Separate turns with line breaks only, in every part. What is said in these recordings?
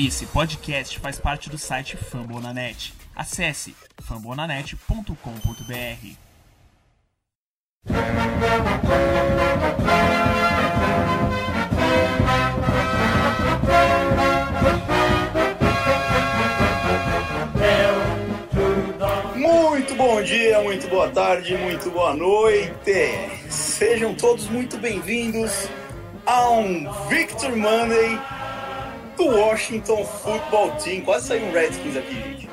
Esse podcast faz parte do site Fambonanet. Acesse fambonanet.com.br.
Muito bom dia, muito boa tarde, muito boa noite. Sejam todos muito bem-vindos a um Victor Monday do Washington Football Team. Quase saiu um Redskins aqui, gente.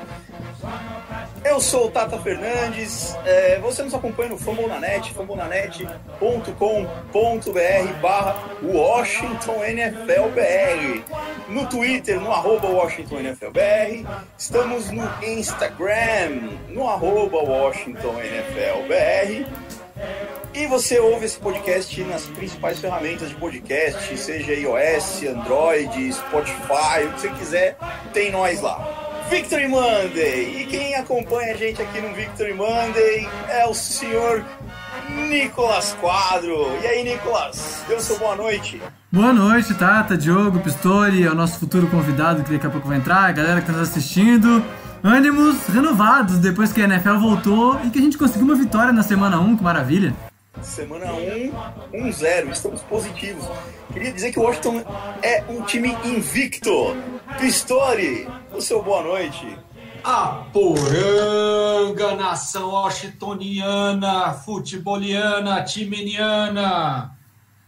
Eu sou o Tata Fernandes, é, você nos acompanha no Fambonanet, fambonanet.com.br barra Washington NFL BR. No Twitter, no arroba Washington NFL BR. Estamos no Instagram, no arroba Washington NFL BR. E você ouve esse podcast nas principais ferramentas de podcast, seja iOS, Android, Spotify, o que você quiser, tem nós lá. Victory Monday! E quem acompanha a gente aqui no Victory Monday é o senhor Nicolas Quadro. E aí, Nicolas? Deu seu boa noite?
Boa noite, Tata, Diogo, Pistori, é o nosso futuro convidado que daqui a pouco vai entrar, a galera que está nos assistindo. Ânimos renovados depois que a NFL voltou e que a gente conseguiu uma vitória na semana 1, que maravilha.
Semana 1, 1-0, estamos positivos. Queria dizer que o Washington é um time invicto. Pistori, o seu boa noite.
A poranga, nação washingtoniana, futeboliana, timeniana.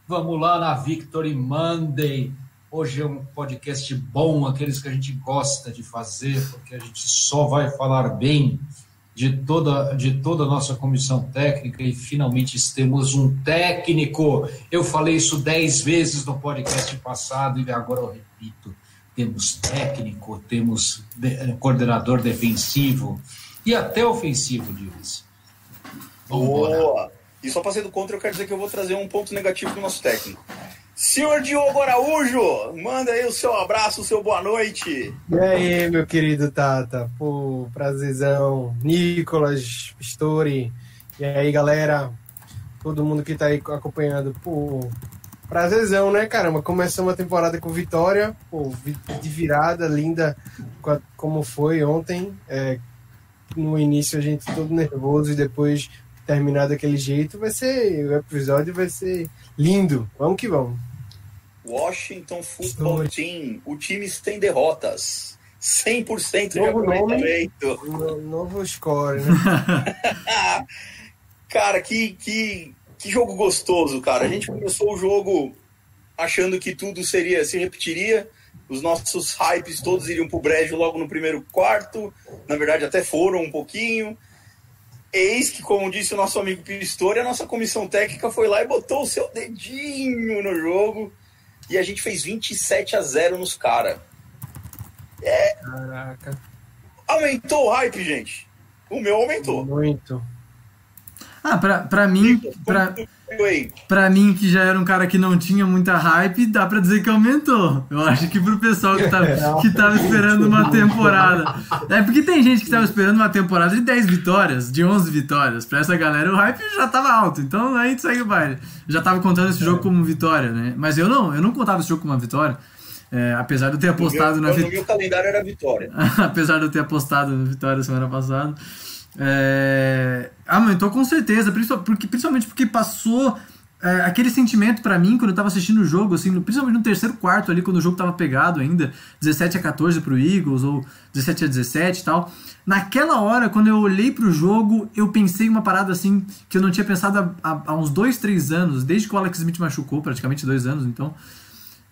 Vamos lá na Victory Monday. Hoje é um podcast bom, aqueles que a gente gosta de fazer, porque a gente só vai falar bem de toda, de toda a nossa comissão técnica e finalmente temos um técnico. Eu falei isso dez vezes no podcast passado e agora eu repito. Temos técnico, temos de, coordenador defensivo e até ofensivo, diz.
Boa! E só passando contra, eu quero dizer que eu vou trazer um ponto negativo para o nosso técnico. Senhor Diogo Araújo, manda aí o seu abraço, o seu boa noite.
E aí, meu querido Tata? Pô, prazerzão. Nicolas, Pistori. E aí, galera? Todo mundo que tá aí acompanhando. Pô, prazerzão, né, caramba? Começamos a temporada com vitória, pô, de virada, linda, como foi ontem. É, no início a gente todo nervoso e depois terminar daquele jeito, vai ser. O episódio vai ser lindo. Vamos que vamos.
Washington Football Team, o time sem derrotas. 100% de
Novo
aproveitamento.
nome, novo score, né?
cara, que, que, que jogo gostoso, cara. A gente começou o jogo achando que tudo seria se repetiria. Os nossos hypes todos iriam pro brejo logo no primeiro quarto. Na verdade, até foram um pouquinho. Eis que, como disse o nosso amigo Pistori, a nossa comissão técnica foi lá e botou o seu dedinho no jogo e a gente fez 27 a 0 nos caras. É...
Caraca.
Aumentou o hype, gente. O meu aumentou.
Muito.
Ah, pra, pra mim. Pra, pra mim, que já era um cara que não tinha muita hype, dá pra dizer que aumentou. Eu acho que pro pessoal que tava, que tava esperando uma temporada. É porque tem gente que tava esperando uma temporada de 10 vitórias, de 11 vitórias. Pra essa galera, o hype já tava alto. Então aí segue o baile. Já tava contando esse jogo como vitória, né? Mas eu não, eu não contava esse jogo como uma vitória. É, apesar de eu ter apostado
meu,
na
vitória. No meu calendário era vitória.
apesar de eu ter apostado na vitória semana passada. É... Aumentou com certeza, principalmente porque passou é, aquele sentimento para mim quando eu tava assistindo o jogo, assim, principalmente no terceiro quarto ali, quando o jogo tava pegado ainda, 17 a 14 pro Eagles, ou 17 a 17 e tal. Naquela hora, quando eu olhei pro jogo, eu pensei uma parada assim que eu não tinha pensado há, há uns dois, três anos, desde que o Alex Smith machucou, praticamente dois anos, então.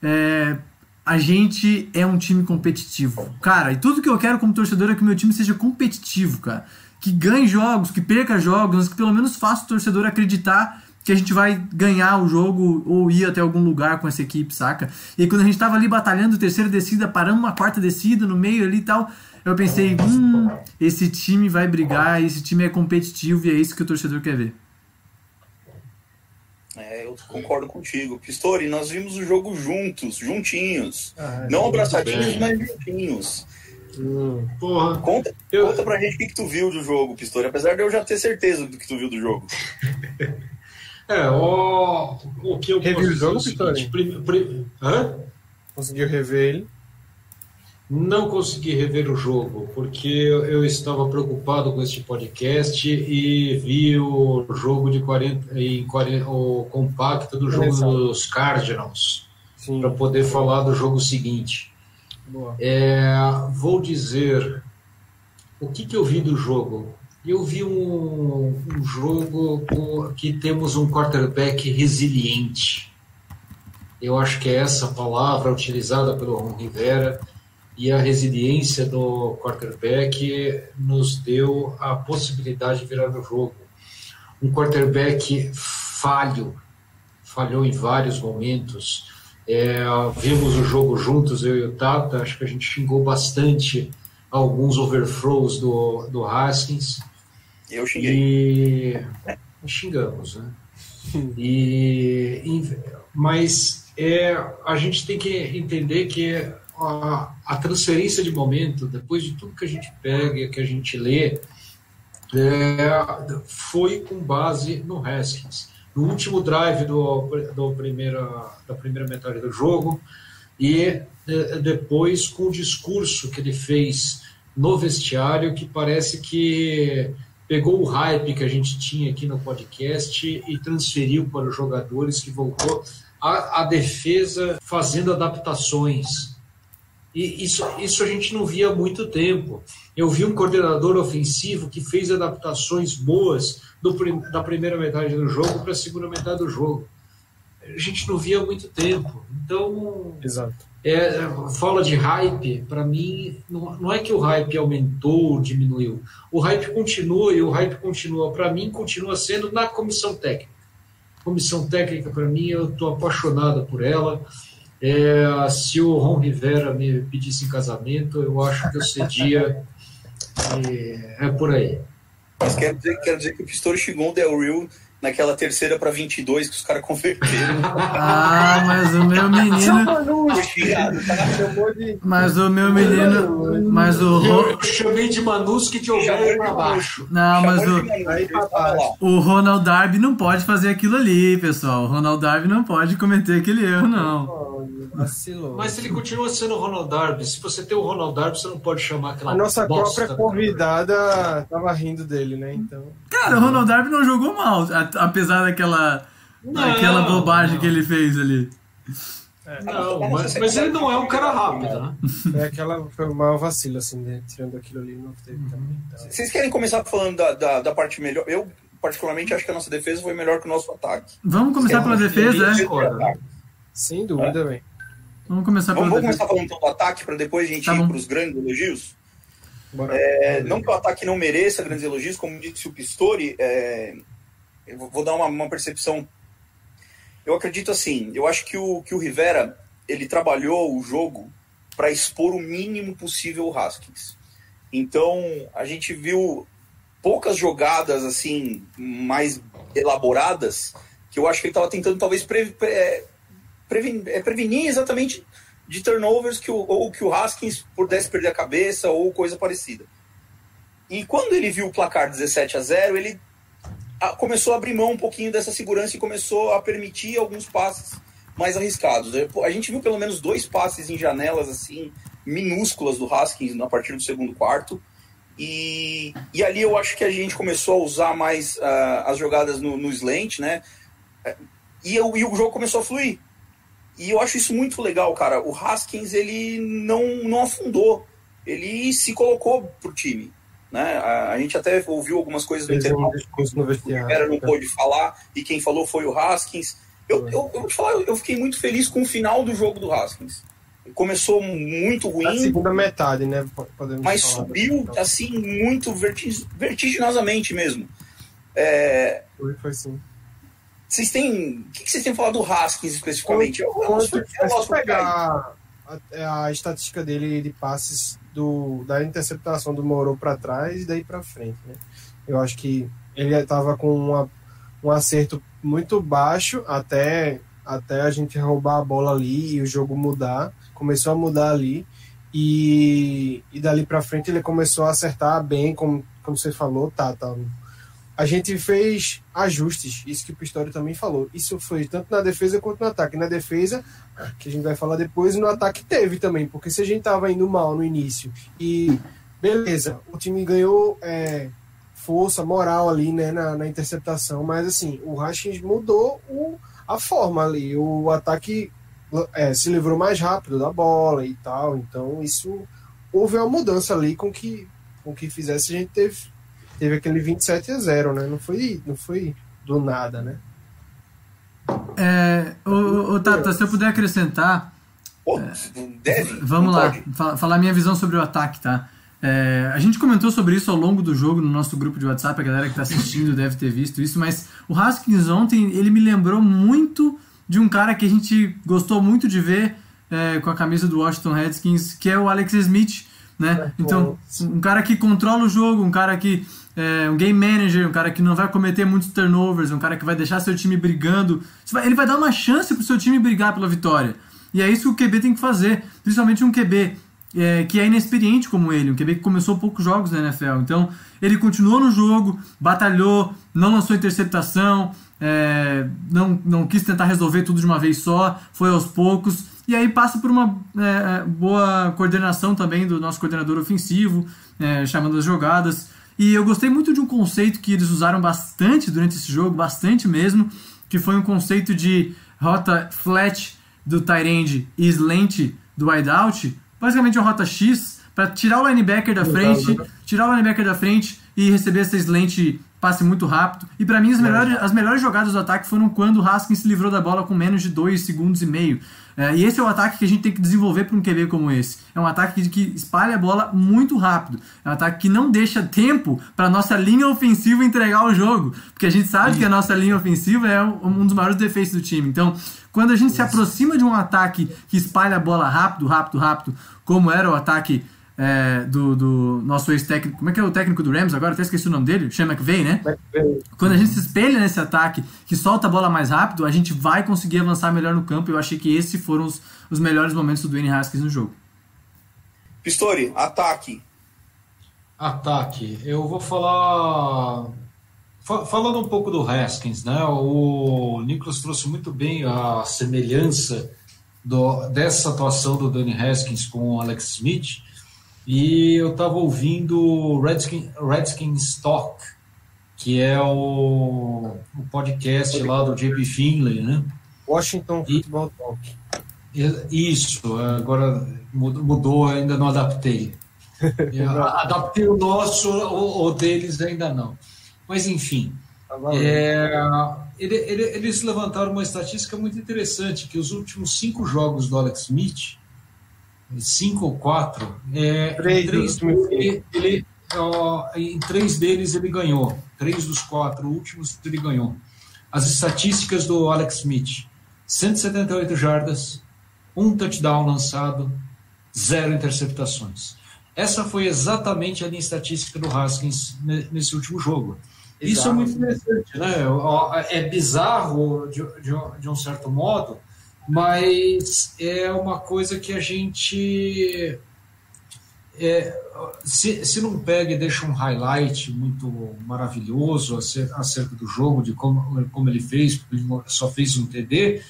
É, a gente é um time competitivo. Cara, e tudo que eu quero como torcedor é que o meu time seja competitivo, cara que ganhe jogos, que perca jogos, mas que pelo menos faça o torcedor acreditar que a gente vai ganhar o jogo ou ir até algum lugar com essa equipe, saca? E aí, quando a gente tava ali batalhando terceira descida, parando uma quarta descida no meio ali e tal, eu pensei, hum, esse time vai brigar, esse time é competitivo e é isso que o torcedor quer ver.
É, eu concordo contigo. Pistori, nós vimos o jogo juntos, juntinhos. Ah, Não abraçadinhos, mas juntinhos.
Hum.
Porra. Conta, eu... conta pra gente o que, que tu viu do jogo, Pistori, apesar de eu já ter certeza do que tu viu do jogo.
é, ó, o que eu
Reviu o jogo,
Pistori? Prim, prim... Hã?
Conseguiu rever ele?
Não consegui rever o jogo, porque eu estava preocupado com este podcast e vi o jogo de 40, em 40 o compacto do jogo dos Cardinals, para poder falar do jogo seguinte. É, vou dizer o que, que eu vi do jogo. Eu vi um, um jogo que temos um quarterback resiliente. Eu acho que é essa palavra utilizada pelo Ron Rivera e a resiliência do quarterback nos deu a possibilidade de virar o jogo. Um quarterback falho, falhou em vários momentos. É, vimos o jogo juntos, eu e o Tata, acho que a gente xingou bastante alguns overthrows do, do Haskins.
Eu xinguei.
E xingamos, né? E, mas é, a gente tem que entender que a, a, transferência de momento, depois de tudo que a gente pega, que a gente lê, é, foi com base no Haskins. No último drive do, do primeira, da primeira metade do jogo, e é, depois com o discurso que ele fez no vestiário, que parece que pegou o hype que a gente tinha aqui no podcast e transferiu para os jogadores, que voltou a, a defesa fazendo adaptações e isso, isso a gente não via há muito tempo. Eu vi um coordenador ofensivo que fez adaptações boas do, da primeira metade do jogo para a segunda metade do jogo. A gente não via há muito tempo. Então,
Exato.
É, fala de hype, para mim, não, não é que o hype aumentou ou diminuiu. O hype continua e o hype continua, para mim, continua sendo na comissão técnica. Comissão técnica, para mim, eu estou apaixonada por ela. É, se o Ron Rivera me pedisse em casamento, eu acho que eu cedia. é por aí.
Mas quero dizer, quero dizer que o Pistori chegou o Del Rio naquela terceira para 22 que os caras converteram.
ah, mas o meu menino. mas o meu menino. Mas o.
Eu chamei de Manuski de ovelha para baixo.
Não, mas o. O Ronald Darby não pode fazer aquilo ali, pessoal. O Ronald Darby não pode cometer aquele erro, não.
Vacilou. Mas ele continua sendo o Ronald Darby. Se você tem o Ronald Darby, você não pode chamar aquela.
A nossa própria convidada tava rindo dele, né? Então.
Cara, o Ronald Darby não jogou mal apesar daquela, não, aquela bobagem não. que ele fez ali.
É, não, mas, mas, ele não é um cara rápido, né?
É aquela foi uma vacilo, assim, né? tirando aquilo ali, não teve também.
Então. Vocês querem começar falando da, da, da, parte melhor? Eu, particularmente, acho que a nossa defesa foi melhor que o nosso ataque.
Vamos começar pela defesa, é?
Sem dúvida, é.
Vamos começar
vamos, vamos começar falando então do ataque para depois a gente tá ir para os grandes elogios. É, não que o ataque não mereça grandes elogios, como disse o Pistori, é, eu vou dar uma, uma percepção. Eu acredito assim, eu acho que o, que o Rivera ele trabalhou o jogo para expor o mínimo possível o Haskins. Então, a gente viu poucas jogadas assim mais elaboradas que eu acho que ele estava tentando talvez pre, pre, prevenir, é, prevenir exatamente de turnovers que o, ou que o Haskins pudesse perder a cabeça ou coisa parecida. E quando ele viu o placar 17 a 0, ele começou a abrir mão um pouquinho dessa segurança e começou a permitir alguns passes mais arriscados. A gente viu pelo menos dois passes em janelas assim minúsculas do Haskins a partir do segundo quarto. E, e ali eu acho que a gente começou a usar mais uh, as jogadas no, no slant, né? E, eu, e o jogo começou a fluir. E eu acho isso muito legal, cara. O Haskins, ele não, não afundou. Ele se colocou pro time. Né? A, a, gente até ouviu algumas coisas no intervalo. O Rivera não pôde falar, e quem falou foi o Haskins. Eu, eu, eu vou te falar, eu fiquei muito feliz com o final do jogo do Haskins. Começou muito ruim. A
segunda metade, né? Podemos
mas subiu, assim, muito vertig vertiginosamente mesmo. É...
Foi, foi sim.
Vocês têm. O que vocês têm falado do Haskins especificamente?
Eu, eu, eu, eu pegar a, a, estatística dele de passes do, da interceptação do Moro para trás e daí para frente. Né? Eu acho que ele estava com uma, um acerto muito baixo até, até a gente roubar a bola ali e o jogo mudar. Começou a mudar ali. E, e dali para frente ele começou a acertar bem, como, como você falou, tá, tá a gente fez ajustes, isso que o Pistori também falou. Isso foi tanto na defesa quanto no ataque. Na defesa, que a gente vai falar depois, no ataque teve também, porque se a gente tava indo mal no início e beleza, o time ganhou é, força, moral ali, né, na, na, interceptação, mas assim, o Haskins mudou o, a forma ali, o ataque é, se livrou mais rápido da bola e tal, então isso houve uma mudança ali com que com que fizesse a gente teve teve aquele 27 a 0, né? Não foi, não foi do nada, né?
É, o, o Tata, se eu puder acrescentar.
Pô, deve,
vamos lá, pode. falar minha visão sobre o ataque, tá? É, a gente comentou sobre isso ao longo do jogo no nosso grupo de WhatsApp, a galera que está assistindo deve ter visto isso, mas o Haskins ontem ele me lembrou muito de um cara que a gente gostou muito de ver é, com a camisa do Washington Redskins, que é o Alex Smith, né? É, então, um cara que controla o jogo, um cara que é um game manager, um cara que não vai cometer muitos turnovers, um cara que vai deixar seu time brigando. Ele vai dar uma chance pro seu time brigar pela vitória. E é isso que o QB tem que fazer, principalmente um QB é, que é inexperiente como ele, um QB que começou poucos jogos na NFL. Então, ele continuou no jogo, batalhou, não lançou interceptação, é, não, não quis tentar resolver tudo de uma vez só, foi aos poucos. E aí passa por uma é, é boa coordenação também do nosso coordenador ofensivo, é, chamando as jogadas. E eu gostei muito de um conceito que eles usaram bastante durante esse jogo, bastante mesmo, que foi um conceito de rota flat do tight end e slant do wideout, basicamente uma rota X, para tirar o linebacker da frente, tirar o linebacker da frente e receber essa slant passe muito rápido. E para mim as melhores, as melhores jogadas do ataque foram quando o Haskins se livrou da bola com menos de 2 segundos e meio. É, e esse é o ataque que a gente tem que desenvolver para um QB como esse. É um ataque que, espalha a bola muito rápido. É um ataque que não deixa tempo para nossa linha ofensiva entregar o jogo. Porque a gente sabe Sim. que a nossa linha ofensiva é um dos maiores defeitos do time. Então, quando a gente se aproxima de um ataque que espalha a bola rápido, rápido, rápido, como era o ataque é, do, do, nosso ex-técnico. Como é que é o técnico do Rams agora? Até esqueci o nome dele. Sean McVay, né? McVay. Quando a gente se espelha nesse ataque que solta a bola mais rápido, a gente vai conseguir avançar melhor no campo. Eu achei que esses foram os, os melhores momentos do Dwayne Haskins no jogo.
Pistori, ataque.
Ataque. Eu vou falar. Falando um pouco do Haskins, né? O Nicholas trouxe muito bem a semelhança do, dessa atuação do Danny Haskins com o Alex Smith e eu estava ouvindo Redskin, Redskins Talk, que é o, o podcast lá do JP Finley, né?
Washington e, Football Talk.
Isso, agora mudou, ainda não adaptei. adaptei o nosso, o, o, deles ainda não. Mas enfim, tá é, ele, ele, eles levantaram uma estatística muito interessante, que os últimos cinco jogos do Alex Smith, cinco ou quatro, é, três, em, três, ele, ele ó, em três deles ele ganhou. Três dos quatro últimos ele ganhou. As estatísticas do Alex Smith: 178 jardas, um touchdown lançado, zero interceptações. Essa foi exatamente a linha estatística do Haskins nesse último jogo. Exato. Isso é muito interessante, né? É bizarro de, de, de um certo modo, mas é uma coisa que a gente é, se, se não pega e deixa um highlight muito maravilhoso acerca, do jogo, de como, como ele fez, porque ele só fez um TD,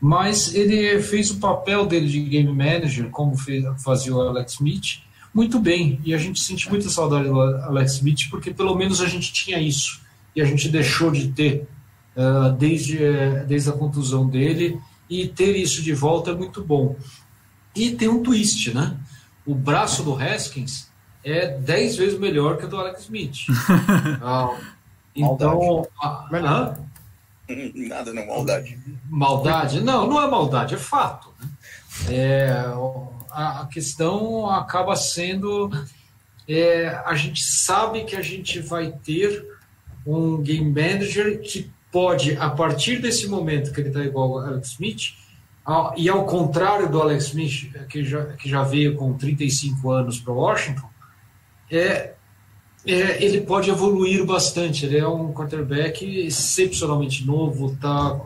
mas ele fez o papel dele de game manager, como fez, fazia o Alex Smith, muito bem. E a gente sente muita saudade do Alex Smith, porque pelo menos a gente tinha isso, e a gente deixou de ter uh, desde, desde a contusão dele e ter isso de volta é muito bom. E tem um twist, né? O braço do Haskins é 10 vezes melhor que o do Alex Smith. ah, então. Ah,
Nada, não, maldade.
Maldade? Não, não é maldade, é fato. Né? É, a, a questão acaba sendo. É, a gente sabe que a gente vai ter um game manager que pode, a partir desse momento que ele está igual ao Alex Smith, ao, e ao contrário do Alex Smith, que já, que já veio com 35 anos para Washington, é, é, ele pode evoluir bastante. Ele é um quarterback excepcionalmente novo, está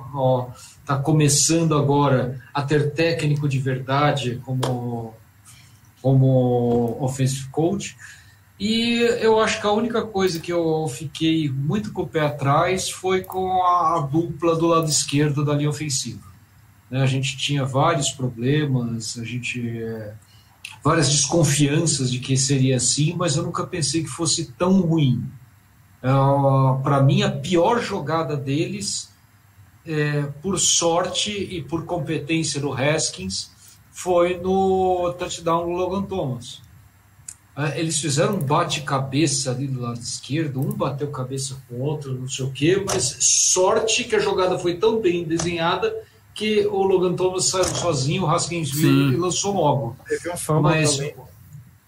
tá começando agora a ter técnico de verdade como, como offensive coach. E eu acho que a única coisa que eu fiquei muito com o pé atrás foi com a, a dupla do lado esquerdo da linha ofensiva. Né? A gente tinha vários problemas, a gente é, várias desconfianças de que seria assim, mas eu nunca pensei que fosse tão ruim. Uh, Para mim, a pior jogada deles, é, por sorte e por competência do Haskins, foi no touchdown do Logan Thomas. Uh, eles fizeram um bate-cabeça ali do lado esquerdo, um bateu cabeça com o outro, não sei o quê, mas sorte que a jogada foi tão bem desenhada que o Logan Thomas saiu sozinho, o Haskins viu e lançou logo.
Teve um fumble
Mas,
também.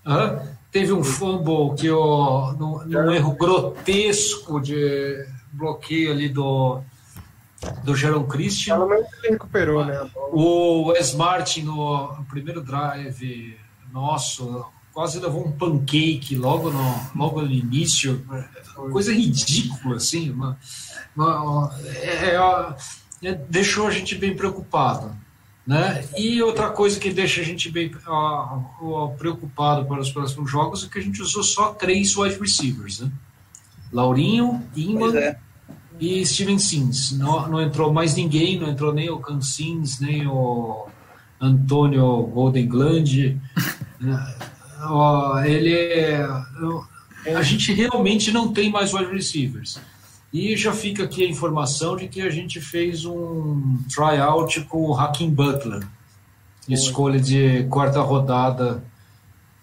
hã? teve um fumble que o, num, num erro grotesco de bloqueio ali do do Jaron Christian.
Pelo menos ele recuperou, né?
O Wes Martin no, no primeiro drive nosso quase levou um pancake logo no, logo no início. Coisa ridícula, assim. Uma, uma- é- é- é- deixou a gente bem preocupado. Né? E outra coisa que deixa a gente bem ó, preocupado para os próximos jogos é que a gente usou só três wide receivers. Né? Laurinho, Inman
é.
e Steven Sims. Não, não entrou mais ninguém, não entrou nem o Can Sims, nem o Antônio Golden Gland. Ó, ele é- a gente realmente não tem mais wide receivers. E já fica aqui a informação de que a gente fez um tryout com o Hakim Butler, escolha de quarta rodada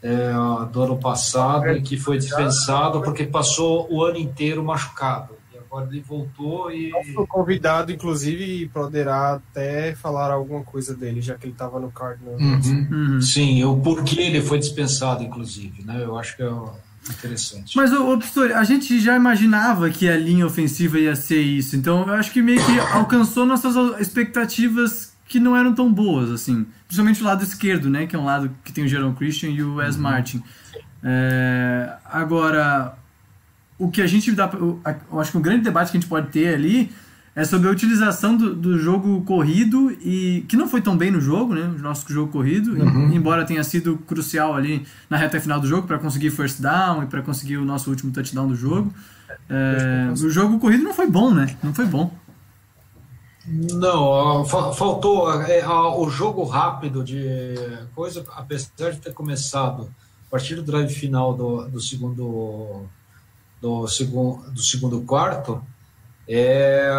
é, do ano passado, e que foi dispensado porque passou o ano inteiro machucado. E agora ele voltou e.
Foi convidado, inclusive, e poderá até falar alguma coisa dele, já que ele estava no Cardinals.
Uhum.
Uhum.
Sim, o porquê ele foi dispensado, inclusive, né? Eu acho que é interessante.
Mas, ô, ô, Pistori, a gente já imaginava que a linha ofensiva ia ser isso, então eu acho que meio que alcançou nossas expectativas que não eram tão boas, assim. Principalmente o lado esquerdo, né? Que é um lado que tem o Jerome Christian e o Wes Martin. É, agora, o que a gente dá. Eu, acho que um grande debate que a gente pode ter ali é sobre a utilização do, do jogo corrido e que não foi tão bem no jogo, né? O nosso jogo corrido, embora tenha sido crucial ali na reta final do jogo para conseguir first down e para conseguir o nosso último touchdown do jogo. É, o jogo corrido não foi bom, né? Não foi bom.
Não, fa- faltou é, o jogo rápido de coisa, apesar de ter começado a partir do drive final do, do segundo do segundo do segundo quarto, é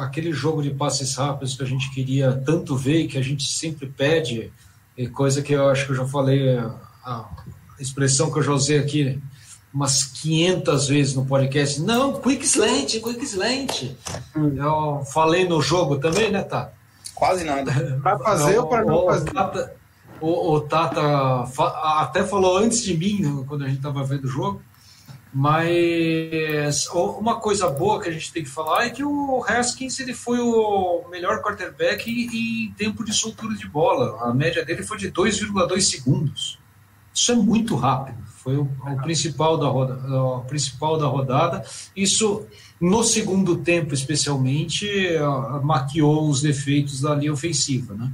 aquele jogo de passes rápidos que a gente queria tanto ver e que a gente sempre pede, e coisa que eu acho que eu já falei, a expressão que eu já usei aqui umas 500 vezes no podcast. Não, quick slant, quick slant. Eu falei no jogo também, né, Tata?
Quase nada.
Para fazer ou para não fazer?
Tata, o, o Tata fa- até falou antes de mim, quando a gente estava vendo o jogo, mas uma coisa boa que a gente tem que falar é que o Haskins ele foi o melhor quarterback em, em tempo de soltura de bola. A média dele foi de 2,2 segundos. Isso é muito rápido. Foi o, o principal, da roda, o principal da rodada. Isso, no segundo tempo, especialmente, ah, maquiou os defeitos da linha ofensiva, né?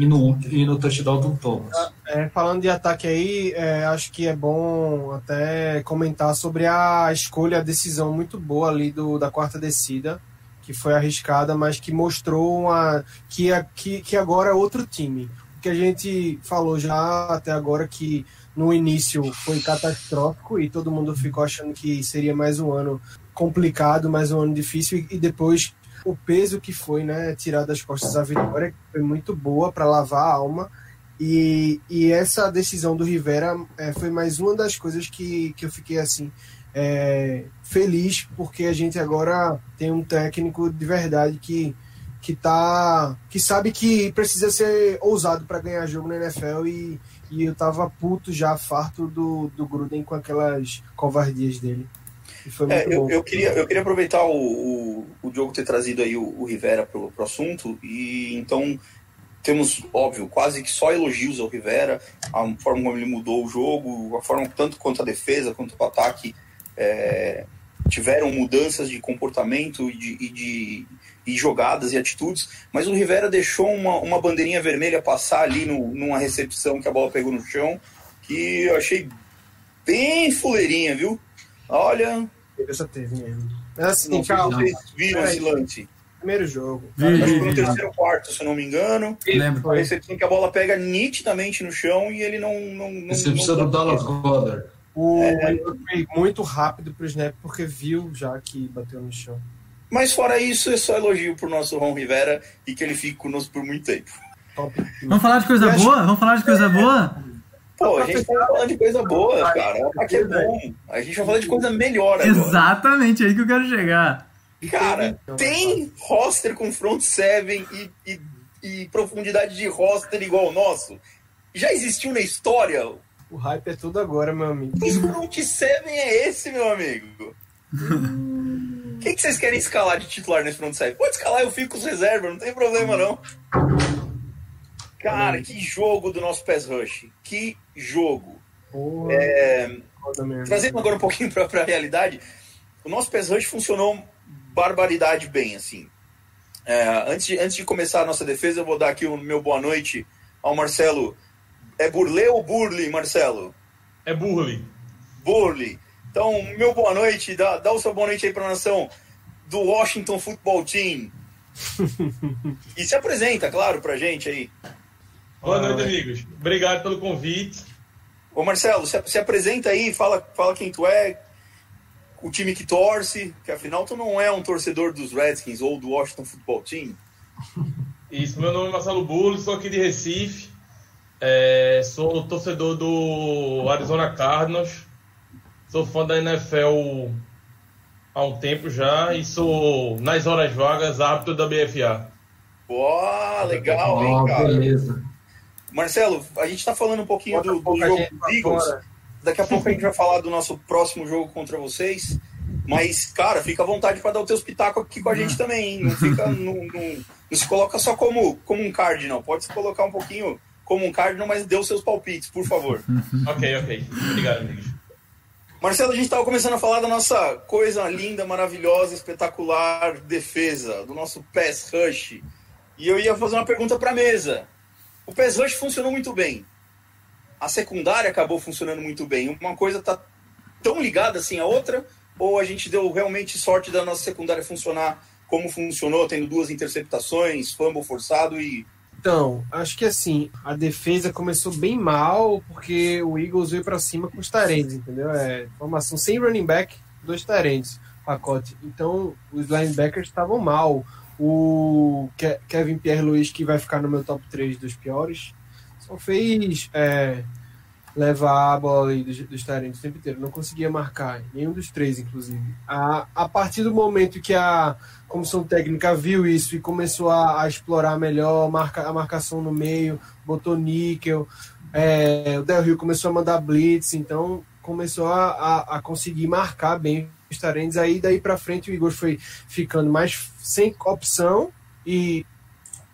E no, e no touchdown do Thomas.
É, falando de ataque aí, é, acho que é bom até comentar sobre a escolha, a decisão muito boa ali do, da quarta descida, que foi arriscada, mas que mostrou uma, que, que, que agora é outro time. O que a gente falou já até agora que no início foi catastrófico e todo mundo ficou achando que seria mais um ano complicado, mais um ano difícil e, e depois o peso que foi, né, tirar das costas a vitória, foi muito boa para lavar a alma. E, e essa decisão do Rivera é, foi mais uma das coisas que, que eu fiquei assim é, feliz, porque a gente agora tem um técnico de verdade que, que, tá, que sabe que precisa ser ousado para ganhar jogo na NFL e, e eu tava puto já, farto do, do Gruden com aquelas covardias dele.
É, eu, eu queria, eu queria aproveitar o, o, o Diogo ter trazido aí o, o Rivera pro, pro assunto, e então temos, óbvio, quase que só elogios ao Rivera, a forma como ele mudou o jogo, a forma tanto quanto a defesa quanto o ataque é, tiveram mudanças de comportamento e de, e de e jogadas e atitudes, mas o Rivera deixou uma, uma bandeirinha vermelha passar ali no, numa recepção que a bola pegou no chão, que eu achei bem fuleirinha, viu? Olha,
Teve essa teve mesmo. Mas assim,
não
calma.
vocês viram esse lance.
Primeiro jogo.
Vi,
Acho que
vi,
foi no
vi.
terceiro quarto, se eu não me engano.
Lembro.
A
Foi.
recepção que a bola pega nitidamente no chão e ele não. não, não
Recepção do Dallas Goddard.
O
É.
Igor foi muito rápido pro snap porque viu já que bateu no chão.
Mas fora isso, é só elogio pro nosso Ron Rivera e que ele fique conosco por muito tempo.
Top.
Vamos falar de coisa boa? Vamos falar de coisa boa?
Pô, a gente tá falando de coisa boa, cara. O ataque é bom. A gente vai falar de coisa melhor agora.
Exatamente, é aí que eu quero chegar.
Cara, tem roster com front seven e, e, e profundidade de roster igual o nosso? Já existiu na história?
O hype é tudo agora, meu amigo.
Que front seven é esse, meu amigo? O que, que vocês querem escalar de titular nesse front seven? Pode escalar, eu fico com os reservas, não tem problema não. Cara, que jogo do nosso pass rush. Que jogo.
Porra,
É. Trazendo agora um pouquinho para a realidade, o nosso pass rush funcionou barbaridade bem, assim. É, antes, de, antes de começar a nossa defesa, eu vou dar aqui o meu boa noite ao Marcelo. É Burley ou Burley, Marcelo?
É Burley.
Burley. Então, meu boa noite, dá, dá o seu boa noite aí para a nação do Washington Football Team. e se apresenta, claro, pra gente aí.
Boa
Ah,
noite, amigos. Obrigado pelo convite.
Ô Marcelo, se, se apresenta aí, fala, fala quem tu é, o time que torce, que afinal tu não é um torcedor dos Redskins ou do Washington Football Team.
Isso, meu nome é Marcelo Burley, sou aqui de Recife. É, sou torcedor do Arizona Cardinals. Sou fã da NFL há um tempo já e sou, nas horas vagas, árbitro da BFA.
Pô, legal, hein,
Ó,
cara?
beleza.
Marcelo, a gente tá falando um pouquinho do, do jogo dos
pra
Eagles.
fora.
Daqui a pouco a gente vai falar do nosso próximo jogo contra vocês. Mas, cara, fica à vontade para dar o teu espetáculo aqui com a gente também, hein? Não, fica, não, não- não se coloca só como, como um cardinal. Pode se colocar um pouquinho como um cardinal, mas dê os seus palpites, por favor.
Ok, ok. Obrigado, amigos.
Marcelo, a gente estava começando a falar da nossa coisa linda, maravilhosa, espetacular defesa, do nosso pass rush. E eu ia fazer uma pergunta para a mesa. O pass rush funcionou muito bem. A secundária acabou funcionando muito bem. Uma coisa tá tão ligada assim à outra, ou a gente deu realmente sorte da nossa secundária funcionar como funcionou, tendo duas interceptações, fumble forçado e
Então, acho que assim, a defesa começou bem mal, porque o Eagles veio pra cima com os Tyrants, entendeu? É formação sem running back, dois Tyrants, pacote. Então, os linebackers estavam mal. O Ke- Kevin Pierre-Louis, que vai ficar no meu top 3 dos piores, só fez é, levar a bola ali dos, dos o tempo inteiro. Não conseguia marcar, nenhum dos três, inclusive. A, a partir do momento que a comissão técnica viu isso e começou a, a explorar melhor marca, a marcação no meio, botou níquel, é, o Del Rio começou a mandar blitz, então começou a, a, a conseguir marcar bem Tyrants. Aí daí para frente o Igor foi ficando mais sem opção e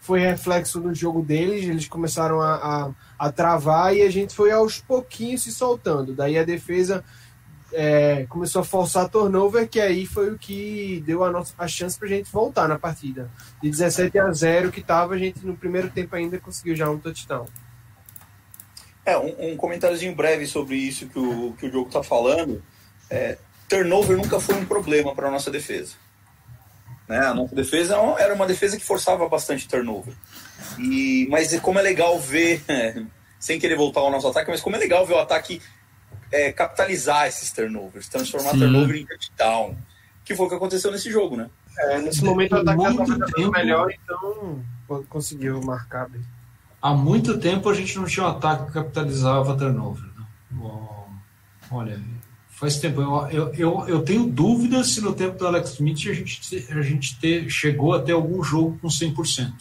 foi reflexo no jogo deles, eles começaram a, a, a travar e a gente foi aos pouquinhos se soltando. Daí a defesa é, começou a forçar turnover, que aí foi o que deu a, nossa, a chance pra gente voltar na partida. De 17 a 0 que tava, a gente no primeiro tempo ainda conseguiu já um touchdown.
É, um, um comentáriozinho breve sobre isso que o, que o jogo tá falando. É, turnover nunca foi um problema para nossa defesa. Né? A nossa defesa é era uma defesa que forçava bastante turnover. E, mas como é legal ver, sem querer voltar ao nosso ataque, mas como é legal ver o ataque é, capitalizar esses turnovers, transformar
Sim.
turnover em touchdown. Que foi o que aconteceu nesse jogo, né?
É, nesse momento o ataque já
Muito
tava
tempo.
melhor, então co- conseguiu marcar bem.
Há muito tempo a gente não tinha um ataque que capitalizava turnover. Né? Bom, Olha, faz tempo. Eu, eu, eu, eu tenho dúvidas se no tempo do Alex Smith a gente, te- a gente ter, chegou a ter algum jogo com 100%.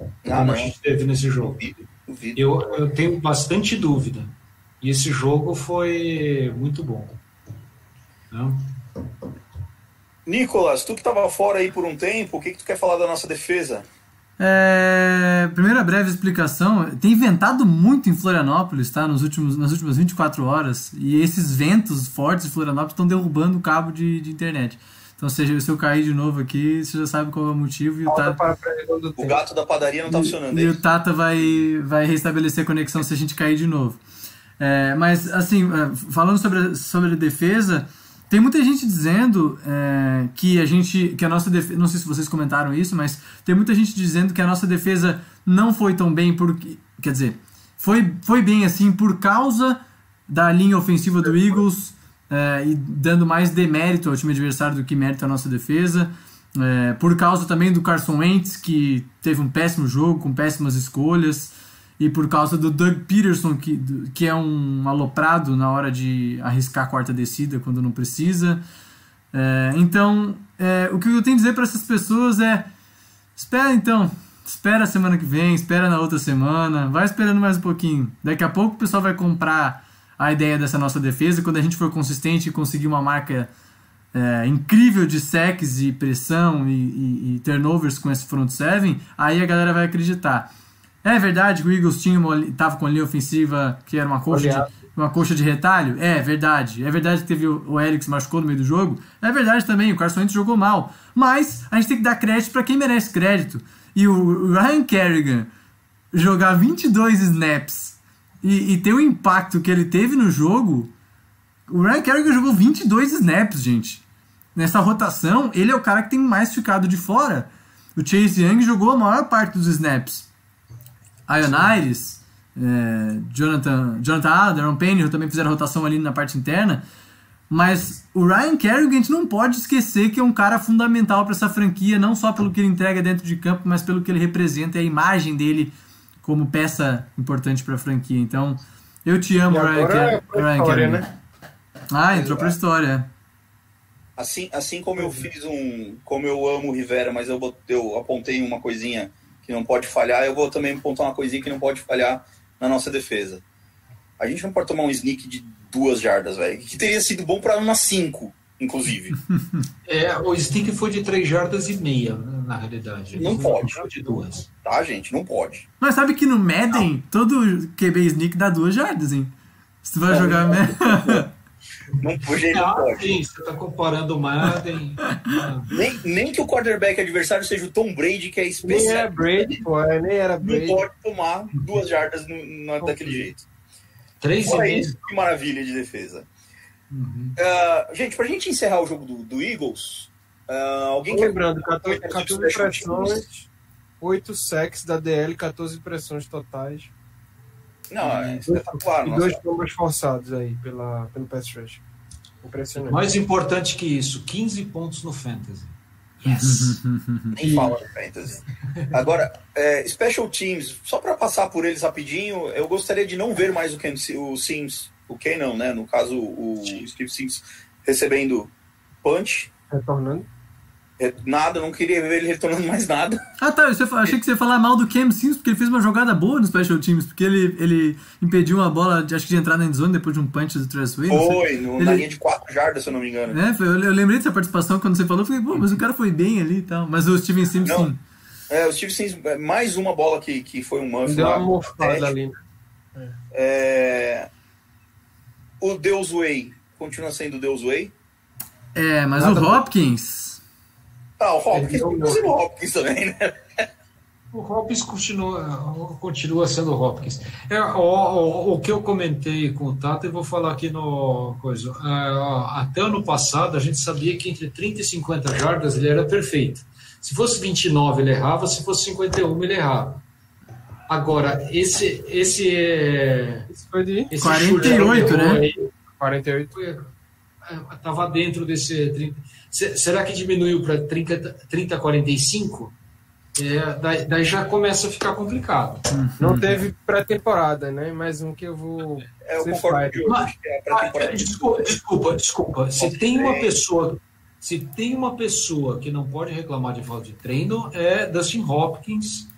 Ah,
como
não.
a gente teve nesse jogo. Eu, eu tenho bastante dúvida. E esse jogo foi muito bom. Né?
Nicolas, tu que tava fora aí por um tempo, o que, que tu quer falar da nossa defesa?
É, primeira breve explicação. Tem inventado muito em Florianópolis, tá? Nos últimos, nas últimas 24 horas. E esses ventos fortes de Florianópolis estão derrubando o cabo de, de internet. Então, seja, se eu cair de novo aqui, você já sabe qual é o motivo. E o, Tata,
O gato da padaria não tá funcionando
e
aí.
o Tata vai, vai restabelecer a conexão se a gente cair de novo. É, mas, assim, é, falando sobre, sobre a defesa, tem muita gente dizendo é, que a gente. que a nossa defesa. Não sei se vocês comentaram isso, mas tem muita gente dizendo que a nossa defesa não foi tão bem porque. Quer dizer, foi, foi bem assim por causa da linha ofensiva do Eagles é, e dando mais demérito ao time adversário do que mérito à nossa defesa. É, por causa também do Carson Wentz, que teve um péssimo jogo, com péssimas escolhas, e por causa do Doug Peterson, que, que é um aloprado na hora de arriscar a quarta descida quando não precisa. É, então, é, o que eu tenho a dizer para essas pessoas é: espera então, espera a semana que vem, espera na outra semana, vai esperando mais um pouquinho. Daqui a pouco o pessoal vai comprar a ideia dessa nossa defesa. Quando a gente for consistente e conseguir uma marca é, incrível de sacks e pressão e, e, e, turnovers com esse front seven, aí a galera vai acreditar. É verdade que o Eagles tinha uma, tava com a linha ofensiva que era uma coxa, de, uma coxa de retalho? É verdade. É verdade que teve o, o Eric se machucou no meio do jogo? É verdade também, o Carson Wentz jogou mal. Mas a gente tem que dar crédito para quem merece crédito. E o Ryan Kerrigan jogar 22 snaps e, e ter o impacto que ele teve no jogo, o Ryan Kerrigan jogou 22 snaps, gente nessa rotação, ele é o cara que tem mais ficado de fora. O Chase Young jogou a maior parte dos snaps. Ionaires, é, Jonathan, Jonathan Allen, Payne também fizeram rotação ali na parte interna. Mas o Ryan Kerrigan a gente não pode esquecer que é um cara fundamental para essa franquia, não só pelo que ele entrega dentro de campo, mas pelo que ele representa e a imagem dele como peça importante para a franquia. Então, eu te amo, Ryan, Ker Ryan Kerrigan. Né? Ah, entrou para a história.
Assim, assim como eu fiz um. Como eu amo o Rivera, mas eu, eu apontei uma coisinha que não pode falhar, eu vou também apontar uma coisinha que não pode falhar na nossa defesa. A gente não pode tomar um sneak de duas jardas, velho. Que teria sido bom para umas cinco, inclusive.
É, o sneak foi de três jardas e meia, na realidade.
Não pode.
De duas.
Tá, gente? Não pode.
Mas sabe que no Madden, não. todo QB sneak dá duas jardas, hein? Se tu vai é, jogar. Não.
Não, hoje ele
ah,
pode.
Sim, você está comparando o Madden.
nem, nem que o quarterback adversário seja o Tom Brady, que é especial.
Nem era Brady, pô, é, nem era Brady.
Não pode tomar duas jardas no, no, daquele jeito.
Três Olha
e isso, que maravilha de defesa. Uhum. Uh, gente, pra gente encerrar o jogo do, do Eagles, uh, alguém quer...
Lembrando, 14, 14 pressões, 8 sacks da DL, 14 pressões totais.
Não, é espetacular.
E dois bombas forçados aí pela, pelo pass rush. Impressionante.
Mais importante que isso, 15 pontos no Fantasy. Yes.
Nem fala no Fantasy. Agora, é, Special Teams, só para passar por eles rapidinho, eu gostaria de não ver mais o, Ken, o Sims, o Ken não, né? No caso, o Steve Sims recebendo punch.
Retornando.
É, nada, não queria ver ele retornando mais nada.
Ah tá, eu achei que você ia falar mal do Cam Sims, porque ele fez uma jogada boa no Special Teams, porque ele, ele impediu uma bola, de, acho que de entrar na endzone depois de um punch do Travis
Way. Foi, no, ele... na linha de 4 jardas, se eu não me engano.
É, foi, eu, eu, lembrei dessa participação quando você falou, eu falei, pô, mas o cara foi bem ali e tal. Mas o Steven Sims não, sim.
É, o Steven Sims, é, mais uma bola que, que foi um muff
Deu uma mofada ali.
É. é... O Deus Way continua sendo o Deus Way.
É, mas Nada o Hopkins...
Ah, o Hopkins continua o Hopkins também, né?
O Hopkins continua, continua sendo o Hopkins. É, o, o, o, que eu comentei com o Tato, eu vou falar aqui no coisa. É, até ano passado, a gente sabia que entre 30 e 50 jardas ele era perfeito. Se fosse 29, ele errava, se fosse 51, ele errava. Agora, esse. Esse,
esse foi de
esse 48, né?
Aí, 48.
Estava dentro desse 30. Será que diminuiu para 30, 30, 45? É, daí, daí, já começa a ficar complicado.
Uhum. Não teve pré-temporada, né? Mais um que eu vou.
É, eu concordo
Mas, é desculpa, desculpa, desculpa. Se tem uma pessoa. Se tem uma pessoa que não pode reclamar de falta de treino, é Dustin Hopkins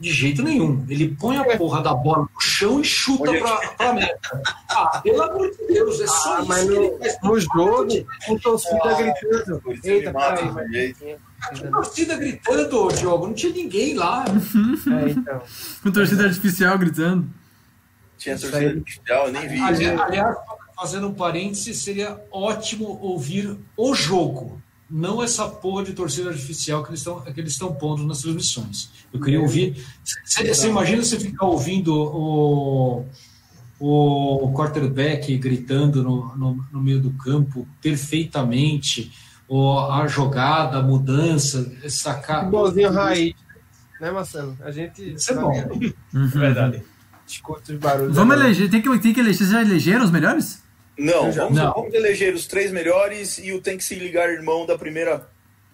de jeito nenhum. Ele põe a porra da bola no chão e chuta pra, pra meta. Ah, pelo amor de Deus, é só ah, isso.
Mas no, no jogo, com torcida ah, gritando. Eita, peraí,
mas... torcida gritando, Diogo, não tinha ninguém lá.
É, então.
Com torcida artificial gritando.
Tinha torcida artificial, eu nem vi.
Aliás, fazendo um parêntese, seria ótimo ouvir o jogo não essa porra de torcida artificial que eles estão que eles estão pondo nas transmissões. Eu queria ouvir. Você imagina você ficar ouvindo o o quarterback gritando no, no, no meio do campo perfeitamente, o, a jogada, a mudança, sacar.
Futebolzinho raiz, né, Marcelo? A gente
Isso é bom.
Verdade.
escuta os barulhos.
Vamos
agora.
eleger, tem que, tem que eleger. Vocês já elegeram os melhores?
Não,
já-
vamos,
Não.
vamos eleger os três melhores e o Tem que se ligar irmão da primeira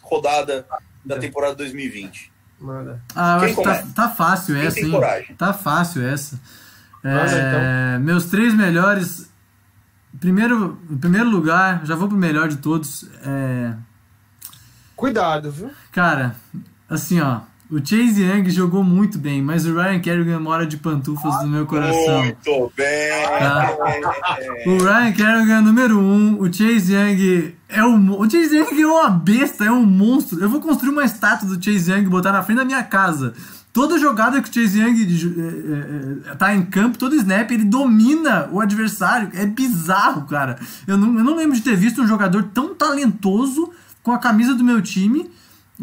rodada da temporada 2020.
Ah,
Manda.
eu
Quem
acho que tá, tá fácil
Quem
essa,
tem
hein?
coragem?
Tá fácil essa.
Manda,
É, Meus três melhores. Primeiro, em primeiro lugar, já vou pro melhor de todos. É,
Cuidado, viu?
cara, assim, ó. O Chase Young jogou muito bem, mas o Ryan Kerrigan mora de pantufas no meu coração.
Muito bem!
Tá. O Ryan Kerrigan é número um, o Chase Young é um, o Chase Young é uma besta, é um monstro. Eu vou construir uma estátua do Chase Young e botar na frente da minha casa. Toda jogada que o Chase Young eh, eh, tá em campo, todo snap, ele domina o adversário. É bizarro, cara. Eu não, eu não lembro de ter visto um jogador tão talentoso com a camisa do meu time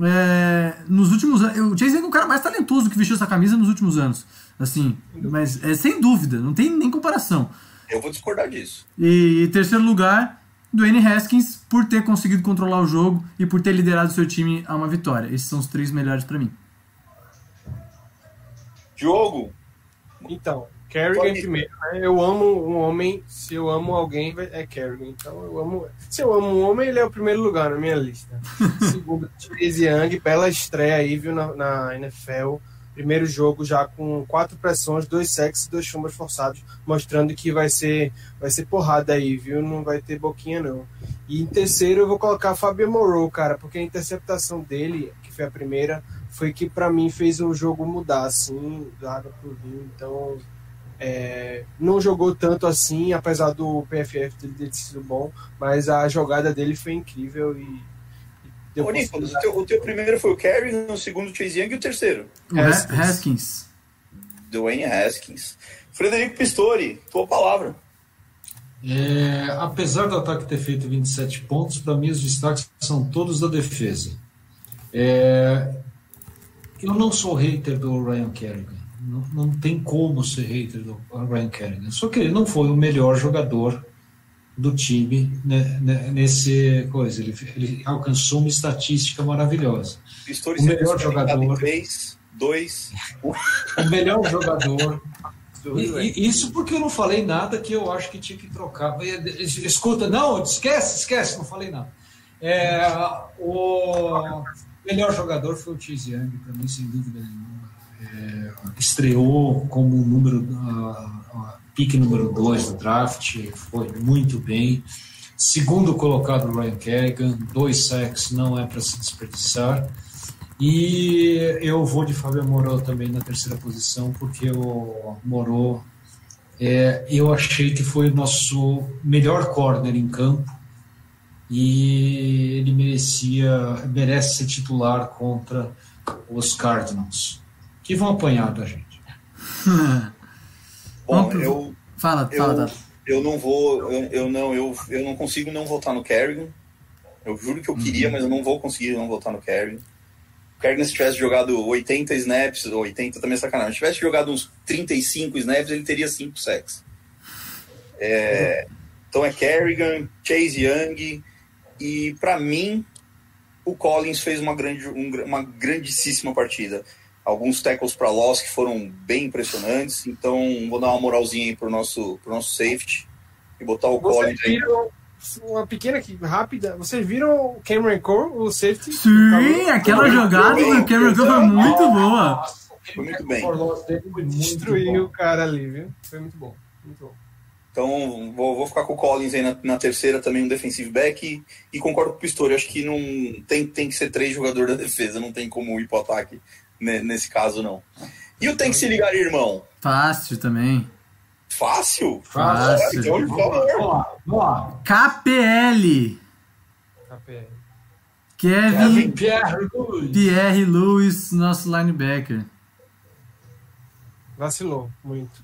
é, nos últimos anos. O Chase Young é o cara mais talentoso que vestiu essa camisa nos últimos anos. Assim, mas é sem dúvida, não tem nem comparação.
Eu vou discordar disso.
E em terceiro lugar, Dwayne Haskins, por ter conseguido controlar o jogo e por ter liderado seu time a uma vitória. Esses são os três melhores pra mim.
Diogo,
Então, Kerrigan primeiro, né? Eu amo um homem, se eu amo alguém, é Kerrigan. Então, eu amo. Se eu amo um homem, ele é o primeiro lugar na minha lista. Segundo, Chase Young, bela estreia aí, viu, na, na NFL. Primeiro jogo já com quatro pressões, dois sacks e dois fumbles forçados, mostrando que vai ser, vai ser porrada aí, viu? Não vai ter boquinha, não. E em terceiro eu vou colocar Fabio Moreau, cara, porque a interceptação dele, que foi a primeira, foi que pra mim fez o jogo mudar, assim, do água pro vinho. Então, é, não jogou tanto assim, apesar do PFF dele ter sido bom, mas a jogada dele foi incrível e. e deu
Ô, Nicolas, o teu, o teu primeiro foi o Kerry, o segundo o Chase Young e o terceiro?
O Ha-
Haskins.
Haskins.
Dwayne Haskins. Frederico Pistori, tua palavra.
É, apesar do ataque ter feito 27 pontos, para mim os destaques são todos da defesa. É, eu não sou hater do Ryan Kerrigan. Não, não tem como ser hater do Ryan Kerrigan. Só que ele não foi o melhor jogador do time né, né, nesse coisa. Ele, ele alcançou uma estatística maravilhosa. O melhor jogador.
em 3, 2.
O melhor jogador E- e- Isso porque eu não falei nada que eu acho que tinha que trocar. Escuta, não, esquece, esquece, não falei nada. É, o melhor jogador foi o Young, para mim, sem dúvida nenhuma. É, estreou como número, pique número 2 do draft, foi muito bem. Segundo colocado, Ryan Kerrigan, dois sacks, não é para se desperdiçar. E eu vou de Fábio Moró também na terceira posição, porque o Moró, é, eu achei que foi o nosso melhor corner em campo e ele merecia, merece ser titular contra os Cardinals, que vão apanhar da gente.
Bom,
pro-
eu,
Fala,
eu,
fala, Tato.
eu não vou, eu, eu não, eu, eu não consigo não votar no Kerrigan. Eu juro que eu queria, mas eu não vou conseguir não votar no Kerrigan. O Kerrigan, se tivesse jogado 80 snaps, 80 também é sacanagem, se tivesse jogado uns 35 snaps, ele teria 5 sacks. É, então é Kerrigan, Chase Young, e pra mim, o Collins fez uma, grande, um- uma grandíssima partida. Alguns tackles para loss que foram bem impressionantes, então vou dar uma moralzinha aí pro nosso, pro nosso safety e botar o Collins aí.
viram, uma pequena aqui, rápida, vocês viram o Cameron Cole, o safety?
Sim, aquela jogada do Cameron Cole foi muito boa.
Foi muito bem.
Destruiu o cara ali, viu? Foi muito bom. Muito bom.
Então vou, vou ficar com o Collins aí na, na terceira também, um defensive back. E, e concordo com o Pistori, acho que não tem, tem que ser três jogadores da defesa, não tem como ir pro ataque ne- nesse caso, não. E o tem que se ligar, irmão?
Fácil também.
Fácil?
Fácil.
Então, por favor.
Vamos lá, vamos lá.
KPL.
KPL.
Kevin
Kevin Pierre Louis.
Pierre Lewis, nosso linebacker.
Vacilou muito.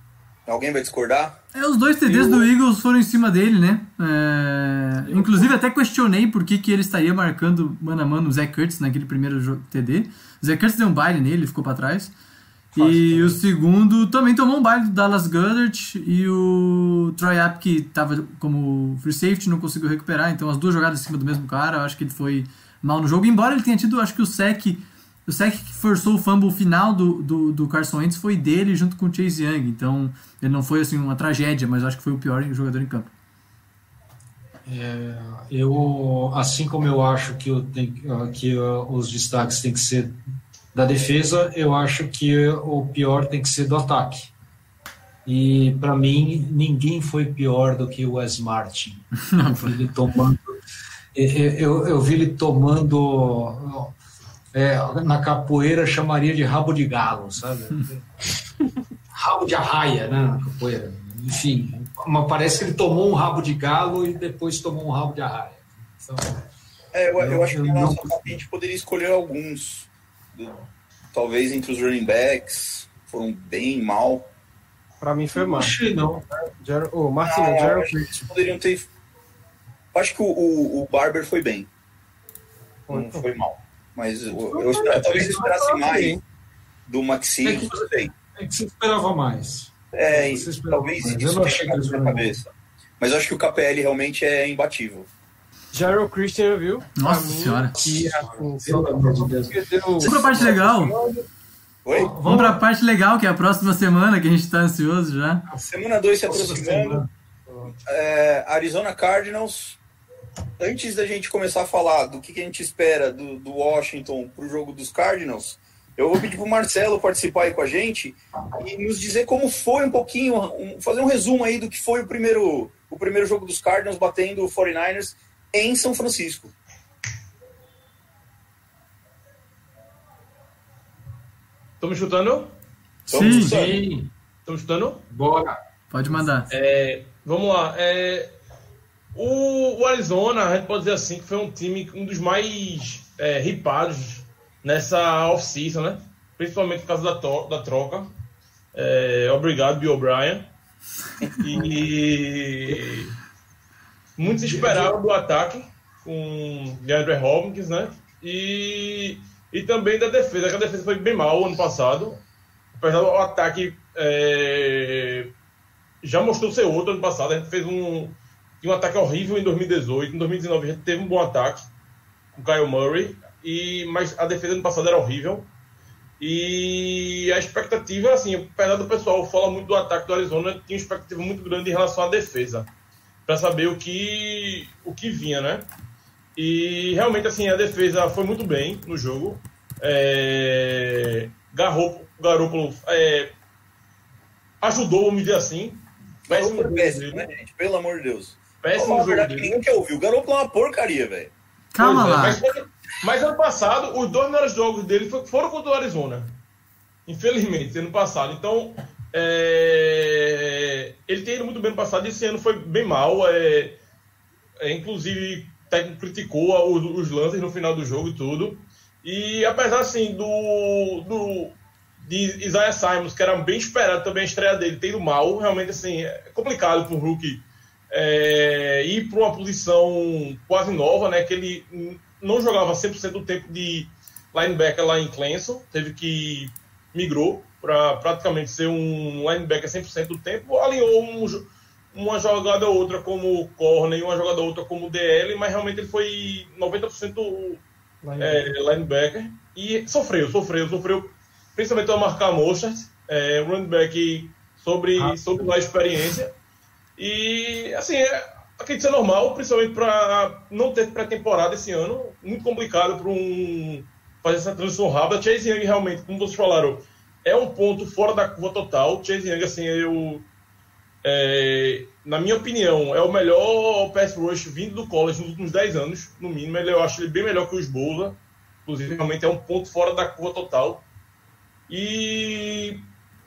Alguém vai discordar?
É, os dois TDs do Eagles foram em cima dele, né? É, inclusive, até questionei por que, que ele estaria marcando mano a mano o Zach Kurtz naquele primeiro jogo TD. O Zach Kurtz deu um baile nele, ficou pra trás. E o segundo também tomou um baile do Dallas Goddard e o Troy App, que estava como free safety, não conseguiu recuperar. Então, as duas jogadas em cima do mesmo cara, eu acho que ele foi mal no jogo. Embora ele tenha tido, acho que o sec, o sec que forçou o fumble final do, do, do Carson Wentz foi dele junto com o Chase Young. Então, ele não foi assim uma tragédia, mas acho que foi o pior jogador em campo.
É, eu, assim como eu acho que, eu tenho, que os destaques têm que ser da defesa, eu acho que o pior tem que ser do ataque. E para mim, ninguém foi pior do que o Wes Martin. Eu vi ele tomando. Eu, eu vi ele tomando. É, na capoeira chamaria de rabo de galo, sabe? rabo de arraia, né? Na capoeira. Enfim, mas parece que ele tomou um rabo de galo e depois tomou um rabo de arraia. Então,
é, eu, eu, acho que na nossa a gente poderia escolher alguns talvez entre os running backs, foram bem mal.
Pra mim foi mal.
Achei não.
O oh, Martin ah,
Gerald poderiam ter. Acho que o, o, o Barber foi bem. Foi, não foi mal. Mas eu, eu esperava, talvez eu esperasse mais do Maxi, é que, não sei.
É que você esperava mais.
É, talvez mais. isso tenha na cabeça. Mas eu acho que o KPL realmente é imbatível.
Jairo Christian, viu?
Nossa senhora.
Que, assim,
Vamos pra parte legal.
Oi?
Vamos pra parte legal, que é a próxima semana, que a gente tá ansioso já.
Semana 2 se aproximando. É, Arizona Cardinals. Antes da gente começar a falar do que, que a gente espera do, do Washington pro jogo dos Cardinals, eu vou pedir pro Marcelo participar aí com a gente e nos dizer como foi um pouquinho, um, fazer um resumo aí do que foi o primeiro, o primeiro jogo dos Cardinals batendo o 49ers em São Francisco.
Estamos chutando?
Sim.
Sim. Estamos chutando?
Bora.
Pode mandar.
É, vamos lá. É, o, o, Arizona, a gente pode dizer assim, que foi um time, um dos mais é, ripados nessa off-season, né? Principalmente por causa da, to da troca. É, obrigado, Bill O'Brien. E muito se esperava do ataque com DeAndre Hopkins, né? E, e também da defesa, que a defesa foi bem mal ano passado. Apesar do ataque é, já mostrou ser outro ano passado. A gente fez um, um ataque horrível em 2018. Em 2019 a gente teve um bom ataque com Kyle Murray. E, mas a defesa ano passado era horrível. E a expectativa, assim, apesar do pessoal fala muito do ataque do Arizona, tinha uma expectativa muito grande em relação à defesa para saber o que, o que vinha, né? E realmente, assim, a defesa foi muito bem no jogo. É, Garoppolo é, ajudou, vamos dizer assim.
Péssimo, é péssimo né, gente? Pelo amor de Deus.
Péssimo jogo.
verdade que ninguém quer ouvir. O Garoppolo é uma porcaria, velho.
Calma é, lá.
Mas, mas, ano passado, os dois melhores jogos dele foram contra o Arizona. Infelizmente, ano passado. Então, é... Ele tem ido muito bem no passado, esse ano foi bem mal. É... É, inclusive, o técnico criticou os, os, lances no final do jogo e tudo. E apesar assim do, do de Isaiah Simons, que era bem esperado também a estreia dele, tendo mal, realmente assim, é complicado para o Hulk é, ir para uma posição quase nova, né? Que ele não jogava 100% do tempo de linebacker lá em Clemson, teve que migrou para praticamente ser um linebacker 100% do tempo, alinhou um, uma jogada ou outra como corner e uma jogada ou outra como DL, mas realmente ele foi 90% linebacker. É, linebacker e sofreu, sofreu, sofreu, principalmente ao marcar Mostert, é, running back sobre, ah. sobre a experiência. E, assim, é, acredito ser normal, principalmente para não ter pré-temporada esse ano, muito complicado para um fazer essa transição rápida. Chase Young realmente, como vocês falaram, é um ponto fora da curva total. Chase Young, assim, eu. É, na minha opinião, é o melhor pass rush vindo do college nos últimos 10 anos, no mínimo. Ele, eu acho ele bem melhor que os Bolsa. Inclusive, realmente é um ponto fora da curva total. E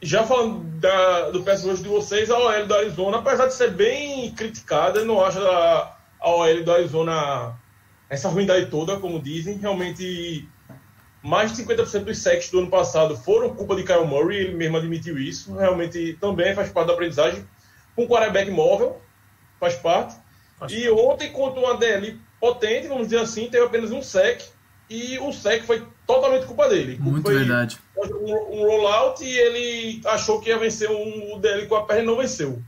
já falando da, do pass rush de vocês, a OL do Arizona, apesar de ser bem criticada, eu não acho a, a OL do Arizona essa ruindade toda, como dizem. Realmente mais de 50% dos sacks do ano passado foram culpa de Kyle Murray, ele mesmo admitiu isso. Realmente também faz parte da aprendizagem. Com um quarterback móvel, faz parte. Faz e parte. ontem, contra uma DL potente, vamos dizer assim, teve apenas um sec e o sec foi totalmente culpa dele.
Muito
foi
verdade.
Um, um rollout e ele achou que ia vencer um, o dele com a perna e não venceu.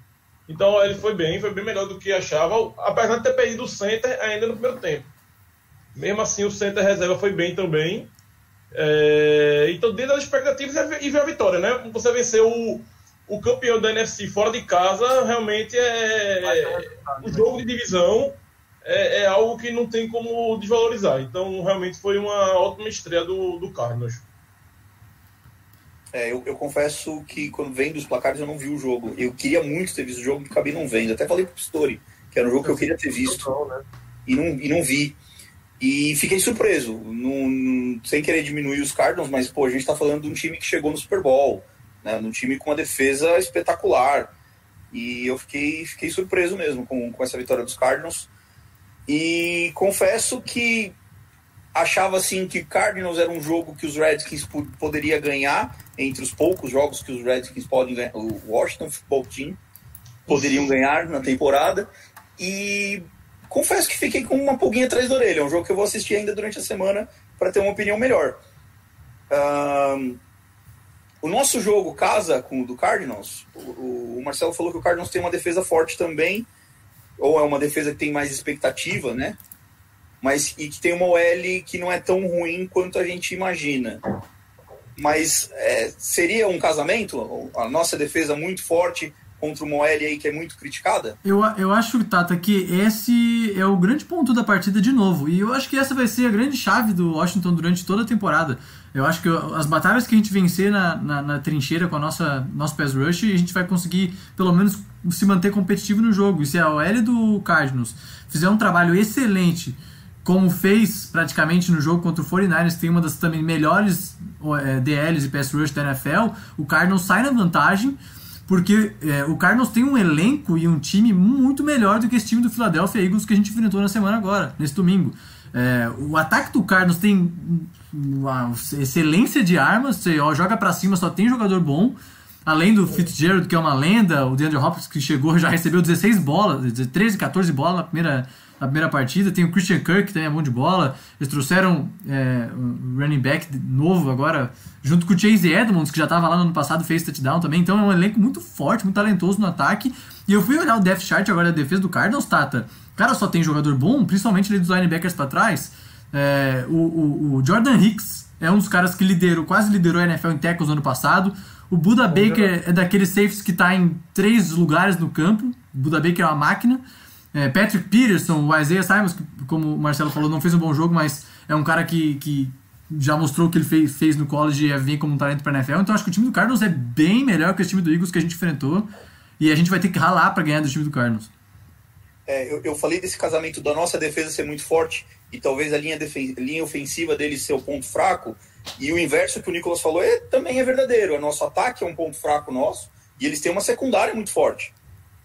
Então ele foi bem, foi bem melhor do que achava, apesar de ter perdido o center ainda no primeiro tempo. Mesmo assim, o center reserva foi bem também. É, então, dentro das expectativas, e veio a vitória, né? Você venceu o, o campeão da NFC fora de casa, realmente é. O jogo de divisão é, é, algo que não tem como desvalorizar. Então, realmente foi uma ótima estreia do, do Cardinals.
É, eu, eu, confesso que quando vendo os placares eu não vi o jogo. Eu queria muito ter visto o jogo e acabei não vendo. Até falei pro Pistori, que era um jogo que eu queria ter visto. E não, e não vi. E fiquei surpreso, não, sem querer diminuir os Cardinals, mas pô, a gente está falando de um time que chegou no Super Bowl, né, um time com uma defesa espetacular. E eu fiquei, fiquei surpreso mesmo com, com essa vitória dos Cardinals. E confesso que achava assim que Cardinals era um jogo que os Redskins poderia ganhar entre os poucos jogos que os Redskins podem ganhar, o Washington Football Team poderiam ganhar na temporada. E confesso que fiquei com uma pulguinha atrás da orelha. É um jogo que eu vou assistir ainda durante a semana para ter uma opinião melhor. Um, o nosso jogo casa com o do Cardinals. O, o, Marcelo falou que o Cardinals tem uma defesa forte também, ou é uma defesa que tem mais expectativa, né? Mas e que tem uma OL que não é tão ruim quanto a gente imagina. Mas é, seria um casamento? A nossa defesa muito forte contra uma OL aí que é muito criticada?
Eu, eu acho, Tata, que esse é o grande ponto da partida de novo. E eu acho que essa vai ser a grande chave do Washington durante toda a temporada. Eu acho que as batalhas que a gente vencer na, na, na trincheira com a nossa nosso pass rush, a gente vai conseguir pelo menos se manter competitivo no jogo. E se a OL do Cardinals fizer um trabalho excelente, como fez praticamente no jogo contra o 49ers, tem uma das também melhores é, DLs e pass rush da NFL, o Cardinals sai na vantagem porque é, o Cardinals tem um elenco e um time muito melhor do que esse time do Philadelphia Eagles que a gente enfrentou na semana agora, nesse domingo. É, o ataque do Cardinals tem uma excelência de armas, você joga para cima, só tem jogador bom. Além do Fitzgerald, que é uma lenda, o DeAndre Hopkins, que chegou, já recebeu 16 bolas, 13, 14 bolas na primeira na primeira partida. Tem o Christian Kirk, que também é bom de bola. Eles trouxeram é, um running back novo agora, junto com o Chase Edmonds, que já estava lá no ano passado, fez touchdown também. Então é um elenco muito forte, muito talentoso no ataque. E eu fui olhar o depth chart agora da defesa do Cardinals, Tata. Cara, só tem jogador bom, principalmente ali dos linebackers para trás. É, o, o, o, Jordan Hicks é um dos caras que liderou, quase liderou a NFL em tackles no ano passado. O Buda Baker é daqueles safes que está em três lugares no campo. O Buda Baker é uma máquina. É, Patrick Peterson, o Isaiah Simons, que, como o Marcelo falou, não fez um bom jogo, mas é um cara que, que já mostrou o que ele fez, fez no college e vem como um talento para a NFL. Então acho que o time do Cardinals é bem melhor que o time do Eagles que a gente enfrentou. E a gente vai ter que ralar para ganhar do time do Cardinals.
É, eu, eu, falei desse casamento da nossa defesa ser muito forte e talvez a linha, linha ofensiva deles ser o ponto fraco. E o inverso que o Nicolas falou é, também é verdadeiro. O nosso ataque é um ponto fraco nosso e eles têm uma secundária muito forte.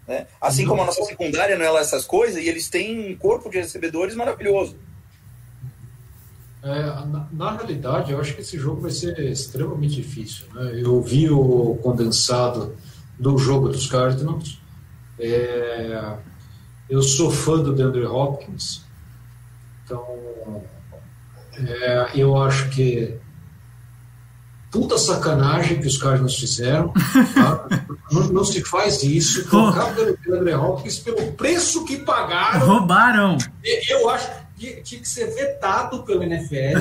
Né? Assim como a nossa secundária não é lá essas coisas, e eles têm um corpo de recebedores maravilhoso.
É, na, na, realidade, eu acho que esse jogo vai ser extremamente difícil. Né? Eu vi o condensado do jogo dos Cardinals. É, eu sou fã do DeAndre Hopkins. Então, é, eu acho que puta sacanagem que os Cardinals fizeram. Tá? não, não, se faz isso. Trocar o André Hopkins pelo preço que pagaram.
Roubaram.
Eu acho que tinha que ser vetado pelo NFL.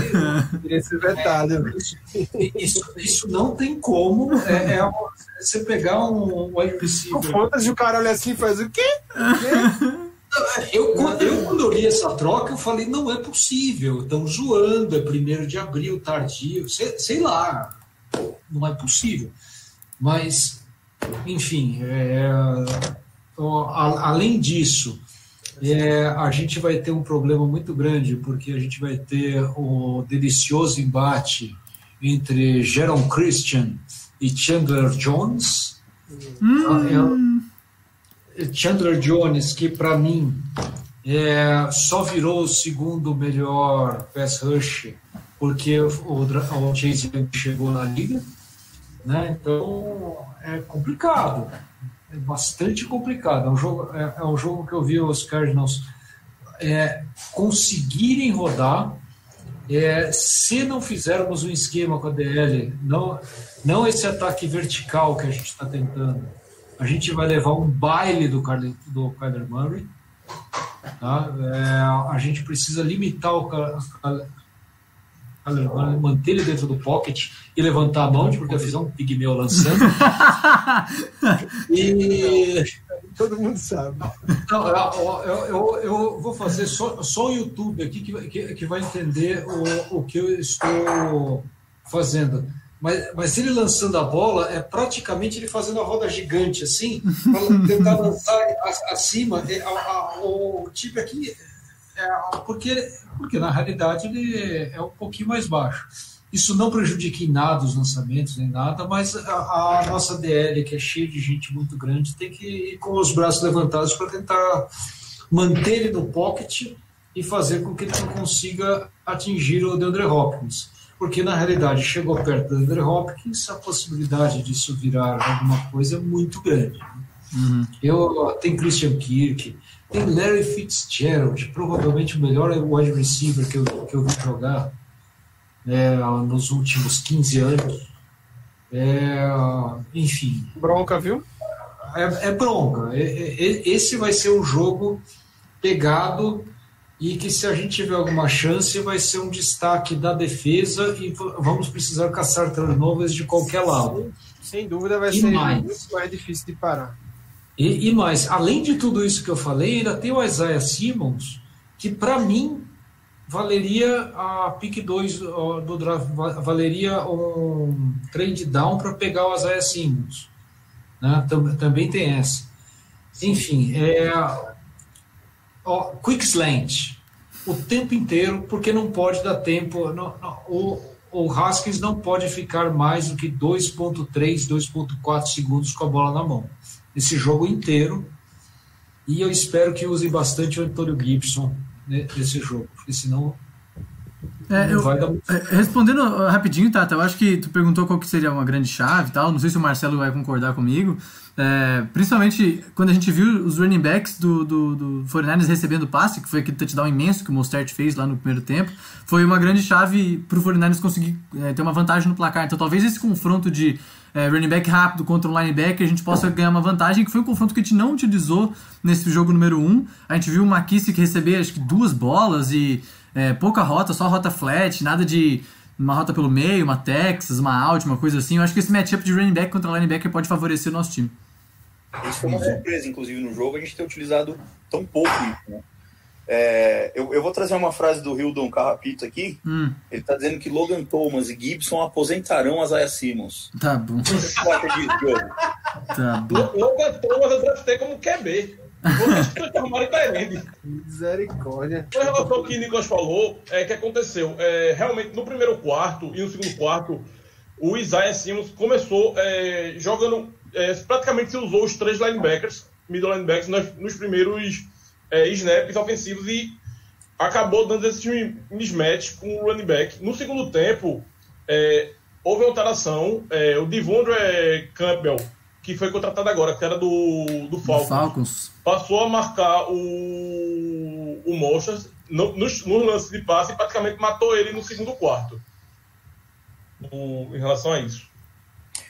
Deveria ser vetado.
É, isso, isso, não tem como. É, é uma, você pegar um wide receiver.
O fantasy, o cara olha assim e faz o quê? O quê?
Eu, eu, quando eu li essa troca, eu falei, não é possível, estão zoando, é primeiro de abril, tardio, sei, sei lá não é possível. Mas, enfim, é, além disso, é, a gente vai ter um problema muito grande, porque a gente vai ter o delicioso embate entre Jaron Christian e Chandler Jones. Hum. É, Chandler Jones, que para mim é, só virou o segundo melhor pass rush porque o, o Chase chegou na liga, né? Então é complicado, é bastante complicado. É um jogo, é, é um jogo que eu vi os Cardinals é, conseguirem rodar É, se não fizermos um esquema com a DL, não, não esse ataque vertical que a gente está tentando, a gente vai levar um baile do, Carly, do Kyler Murray. Tá? É, a gente precisa limitar o Kyler Murray, manter ele dentro do pocket e levantar a mão, porque eu fiz um pigmeu lançando. e
todo mundo sabe.
Não, eu, eu, eu, vou fazer só, só o YouTube aqui que, que, que vai entender o, o que eu estou fazendo. Mas, mas ele lançando a bola é praticamente ele fazendo a roda gigante assim, para tentar lançar acima. É, o time aqui, é, porque, porque na realidade ele é um pouquinho mais baixo. Isso não prejudica em nada os lançamentos, nem nada, mas a, a, nossa DL, que é cheia de gente muito grande, tem que ir com os braços levantados para tentar manter ele no pocket e fazer com que ele não consiga atingir o DeAndre Hopkins. Porque, na realidade, chegou perto do DeAndre Hopkins, a possibilidade disso virar alguma coisa é muito grande. Uhum. Eu, tem Christian Kirk, tem Larry Fitzgerald, provavelmente o melhor wide receiver que eu, que eu vi jogar é, nos últimos 15 anos. É, enfim.
Bronca, viu?
É, é bronca. É, é, esse vai ser um jogo pegado e que se a gente tiver alguma chance vai ser um destaque da defesa e vamos precisar caçar turnovers de qualquer lado.
Sem dúvida vai e ser mais, muito mais difícil de parar.
E, e mais, além de tudo isso que eu falei, ainda tem o Isaiah Simmons, que para mim valeria a pick 2 do draft, valeria um trade down para pegar o Isaiah Simmons. Né? Também tem essa. Enfim, é, ó, quick slant o tempo inteiro, porque não pode dar tempo. Não, não, o, o Haskins não pode ficar mais do que 2,3, 2,4 segundos com a bola na mão. Esse jogo inteiro. E eu espero que use bastante o Antônio Gibson nesse jogo, porque senão
é, eu, é, respondendo rapidinho, Tata, eu acho que tu perguntou qual que seria uma grande chave e tal. Não sei se o Marcelo vai concordar comigo. É, principalmente quando a gente viu os running backs do, do, do 49ers recebendo passe, que foi aquele touchdown imenso que o Mostert fez lá no primeiro tempo, foi uma grande chave para o 49ers conseguir é, ter uma vantagem no placar. Então talvez esse confronto de é, running back rápido contra um linebacker, a gente possa ganhar uma vantagem, que foi um confronto que a gente não utilizou nesse jogo número 1. Um. A gente viu o McKissick receber acho que duas bolas e é, pouca rota, só rota flat, nada de uma rota pelo meio, uma Texas, uma out, uma coisa assim. Eu acho que esse matchup de running back contra linebacker pode favorecer o nosso time.
Isso foi uma surpresa, inclusive, no jogo, a gente ter utilizado tão pouco isso, né? É, eu, eu, vou trazer uma frase do Hildon Carrapito aqui. Hum. Ele está dizendo que Logan Thomas e Gibson aposentarão as Aya Simmons.
Tá bom.
Diogo? Tá bom. Logan Thomas eu draftei como QB.
Misericórdia.
Em relação ao que o Nicolas falou, é que aconteceu. É, realmente, no primeiro quarto e no segundo quarto, o Isaiah Simmons começou é, jogando. É, praticamente se usou os três linebackers, middle linebackers, nos, nos primeiros é, snaps ofensivos e acabou dando esse mismatch com o running back. No segundo tempo, é, houve alteração. É, o Devondre Campbell, que foi contratado agora, que era do, do Falcons, Falcons. passou a marcar o, o Mochas no, no, no, lance de passe e praticamente matou ele no segundo quarto. No, em relação a isso.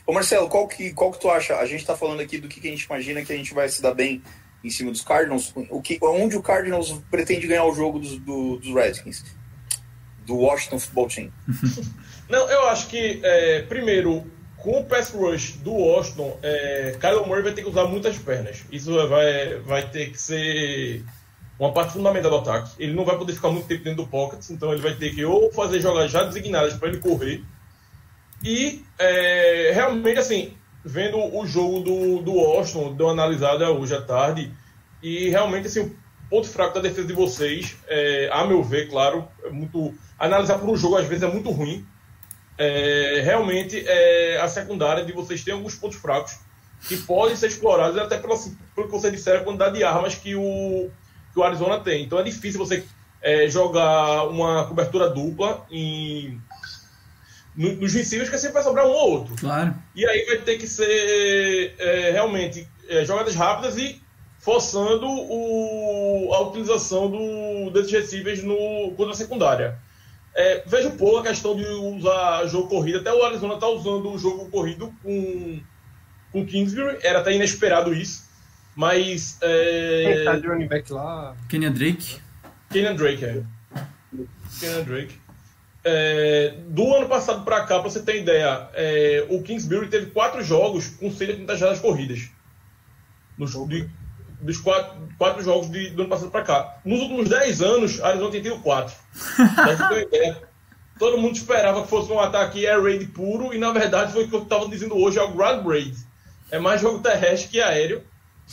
Ô Marcelo, qual que, qual que tu acha? A gente está falando aqui do que, que a gente imagina que a gente vai se dar bem em cima dos Cardinals, o que, onde o Cardinals pretende ganhar o jogo dos, do, dos Redskins, do Washington Football Team?
Não, eu acho que, é, primeiro, com o pass rush do Washington, é, Kyler Murray vai ter que usar muitas pernas. Isso vai, vai ter que ser uma parte fundamental do ataque. Ele não vai poder ficar muito tempo dentro do pocket, então ele vai ter que ou fazer jogadas já designadas para ele correr. E é, realmente, assim, vendo o jogo do, do Washington, deu uma analisada hoje à tarde, e realmente assim, o ponto fraco da defesa de vocês, é, a meu ver, claro, é muito. Analisar por um jogo às vezes é muito ruim. É, realmente é, a secundária de vocês tem alguns pontos fracos que podem ser explorados até pelo, assim, pelo que você disseram, a quantidade de armas que o, que o Arizona tem. Então é difícil você é, jogar uma cobertura dupla em no, nos receivers que sempre vai sobrar um ou outro.
Claro.
E aí vai ter que ser é, realmente é, jogadas rápidas e forçando o, a utilização do, desses receivers no, contra a secundária. É, vejo pouco a questão de usar jogo corrido. Até o Arizona está usando o jogo corrido com, com Kingsbury. Era até inesperado isso. Mas.
Quem tá
É,
de running back lá?
Kenyan Drake.
Kenyan Drake, é. Kenyan Drake. É, do ano passado para cá, para você ter ideia, é, o Kingsbury teve quatro jogos com 130 jardas corridas. Nos, de- dos quatro, quatro jogos de- do ano passado para cá. Nos últimos 10 anos, a Arizona tem tido quatro. Todo mundo esperava que fosse um ataque air raid puro e na verdade foi o que eu estava dizendo hoje, é o ground raid. É mais jogo terrestre que aéreo.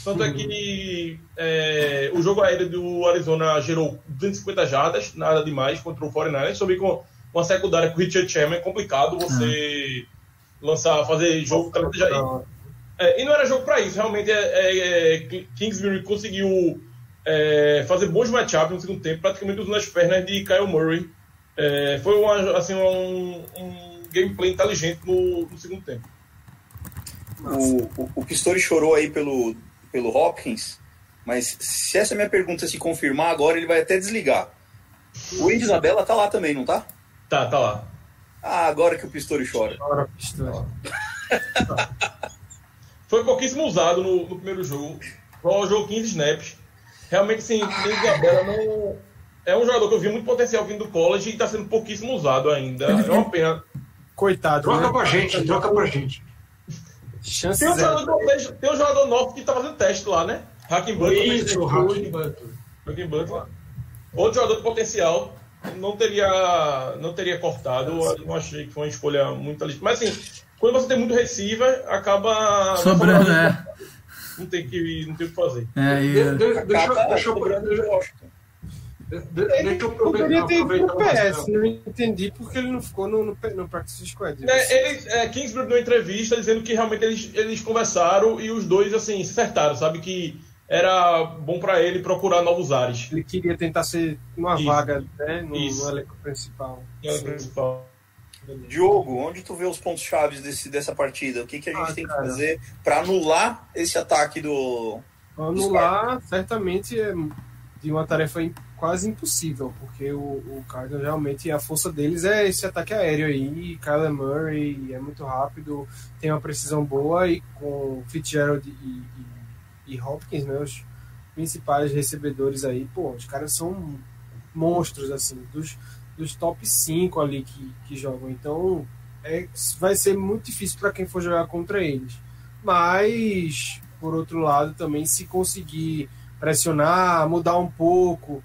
Tanto é que é, o jogo aéreo do Arizona gerou 250 jardas, nada demais, contra o 49ers. Sobre com uma secundária com o Richard Sherman é complicado você lançar, fazer jogo 30 jardas. É, e não era jogo para isso, realmente é, é, é, Kingsbury conseguiu é, fazer bons matchups no segundo tempo, praticamente usando as pernas de Kyle Murray. É, foi uma, assim, um, um gameplay inteligente no, no segundo tempo.
O, o, o Pistori chorou aí pelo, pelo Hopkins, mas se essa minha pergunta se confirmar agora, ele vai até desligar. O Andy Isabella tá lá também, não tá?
Tá, tá lá.
Ah, agora que o Pistori chora.
Ora, pistola.
Foi pouquíssimo usado no, no primeiro jogo. Só jogou 15 snaps. Realmente, sim, o Isabela não. É um jogador que eu vi muito potencial vindo do college e está sendo pouquíssimo usado ainda. É uma pena.
Coitado.
Troca
né?
pra gente, troca pra gente.
Chance
Tem um,
zero.
jogador, novo- tem um jogador novo que está fazendo teste lá, né? Hacking.
Isso, Butler.
Hacking Butler. Outro jogador de potencial. Não teria, não teria cortado. Eu não achei que foi uma escolha muito legítima. Mas assim, quando você tem muito receiver, acaba.
Sobrando, é.
Não tem que, não tem o que fazer.
É,
De-
e,
de- Deixa eu-
Acaba
deixa eu-
de
de- deixa
Ele
eu
poderia ter ido pro PS, não entendi porque ele não ficou no, no, no Practice Squad.
É, ele, é, Kingsbury deu uma entrevista dizendo que realmente eles, eles conversaram e os dois assim se acertaram, sabe que era bom pra ele procurar novos ares.
Ele queria tentar ser uma
Isso.
vaga né, no, no elenco principal.
que principal.
Diogo, onde tu vê os pontos chaves desse, dessa partida? O que, que a gente
Ah,
tem que
cara.
fazer para anular esse ataque do.
Anular, certamente, é de uma tarefa quase impossível, porque o, o Cardinals realmente, a força deles é esse ataque aéreo aí, Kyler Murray é muito rápido, tem uma precisão boa, e com Fitzgerald e, e, e Hopkins, né, os principais recebedores aí, pô, os caras são monstros, assim, dos, dos top 5 ali que, que jogam, então é, vai ser muito difícil para quem for jogar contra eles. Mas, por outro lado, também se conseguir pressionar, mudar um pouco,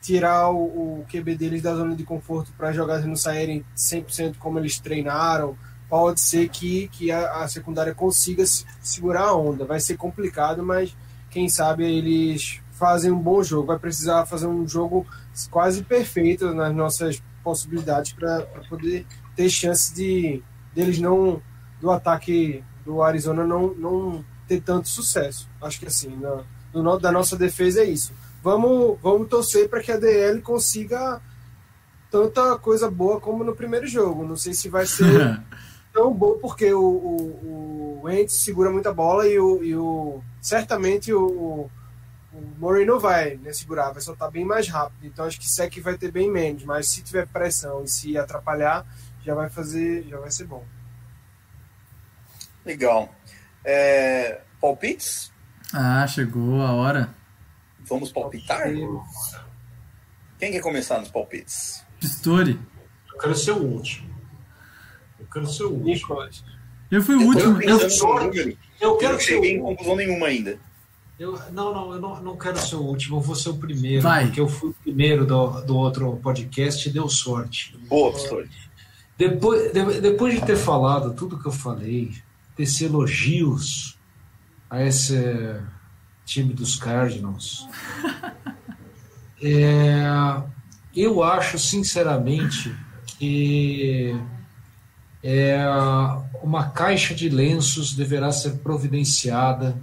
tirar o, o QB deles da zona de conforto para jogar não saírem 100% como eles treinaram, pode ser que, que a, a secundária consiga se- segurar a onda. Vai ser complicado, mas quem sabe eles fazem um bom jogo. Vai precisar fazer um jogo quase perfeito nas nossas possibilidades para poder ter chance de deles não do ataque do Arizona não, não ter tanto sucesso. Acho que assim, na, do da nossa defesa é isso. Vamos, vamos torcer para que a DL consiga tanta coisa boa como no primeiro jogo. Não sei se vai ser tão bom porque o, o, o Wentz segura muita bola e o, e o certamente o, o não vai né, segurar, vai soltar bem mais rápido. Então acho que Sec vai ter bem menos, mas se tiver pressão e se atrapalhar, já vai fazer, já vai ser bom.
Legal. É, palpites?
ah, chegou a hora.
Vamos palpitar? Quem quer começar nos palpites?
Pistori.
Eu quero ser o último. Eu quero ser o último.
Eu fui o
Eu
último. Eu.
Eu
Eu
quero
não
ser
cheguei em
o
conclusão nenhuma ainda.
eu, Não, não, eu não, não quero ser o último, eu vou ser o primeiro.
Vai.
Porque eu fui o primeiro do, do outro podcast e deu sorte.
Boa, pastor.
Depois, de- depois de ter falado tudo que eu falei, tecer elogios a esse time dos Cardinals, é, eu acho sinceramente que é, uma caixa de lenços deverá ser providenciada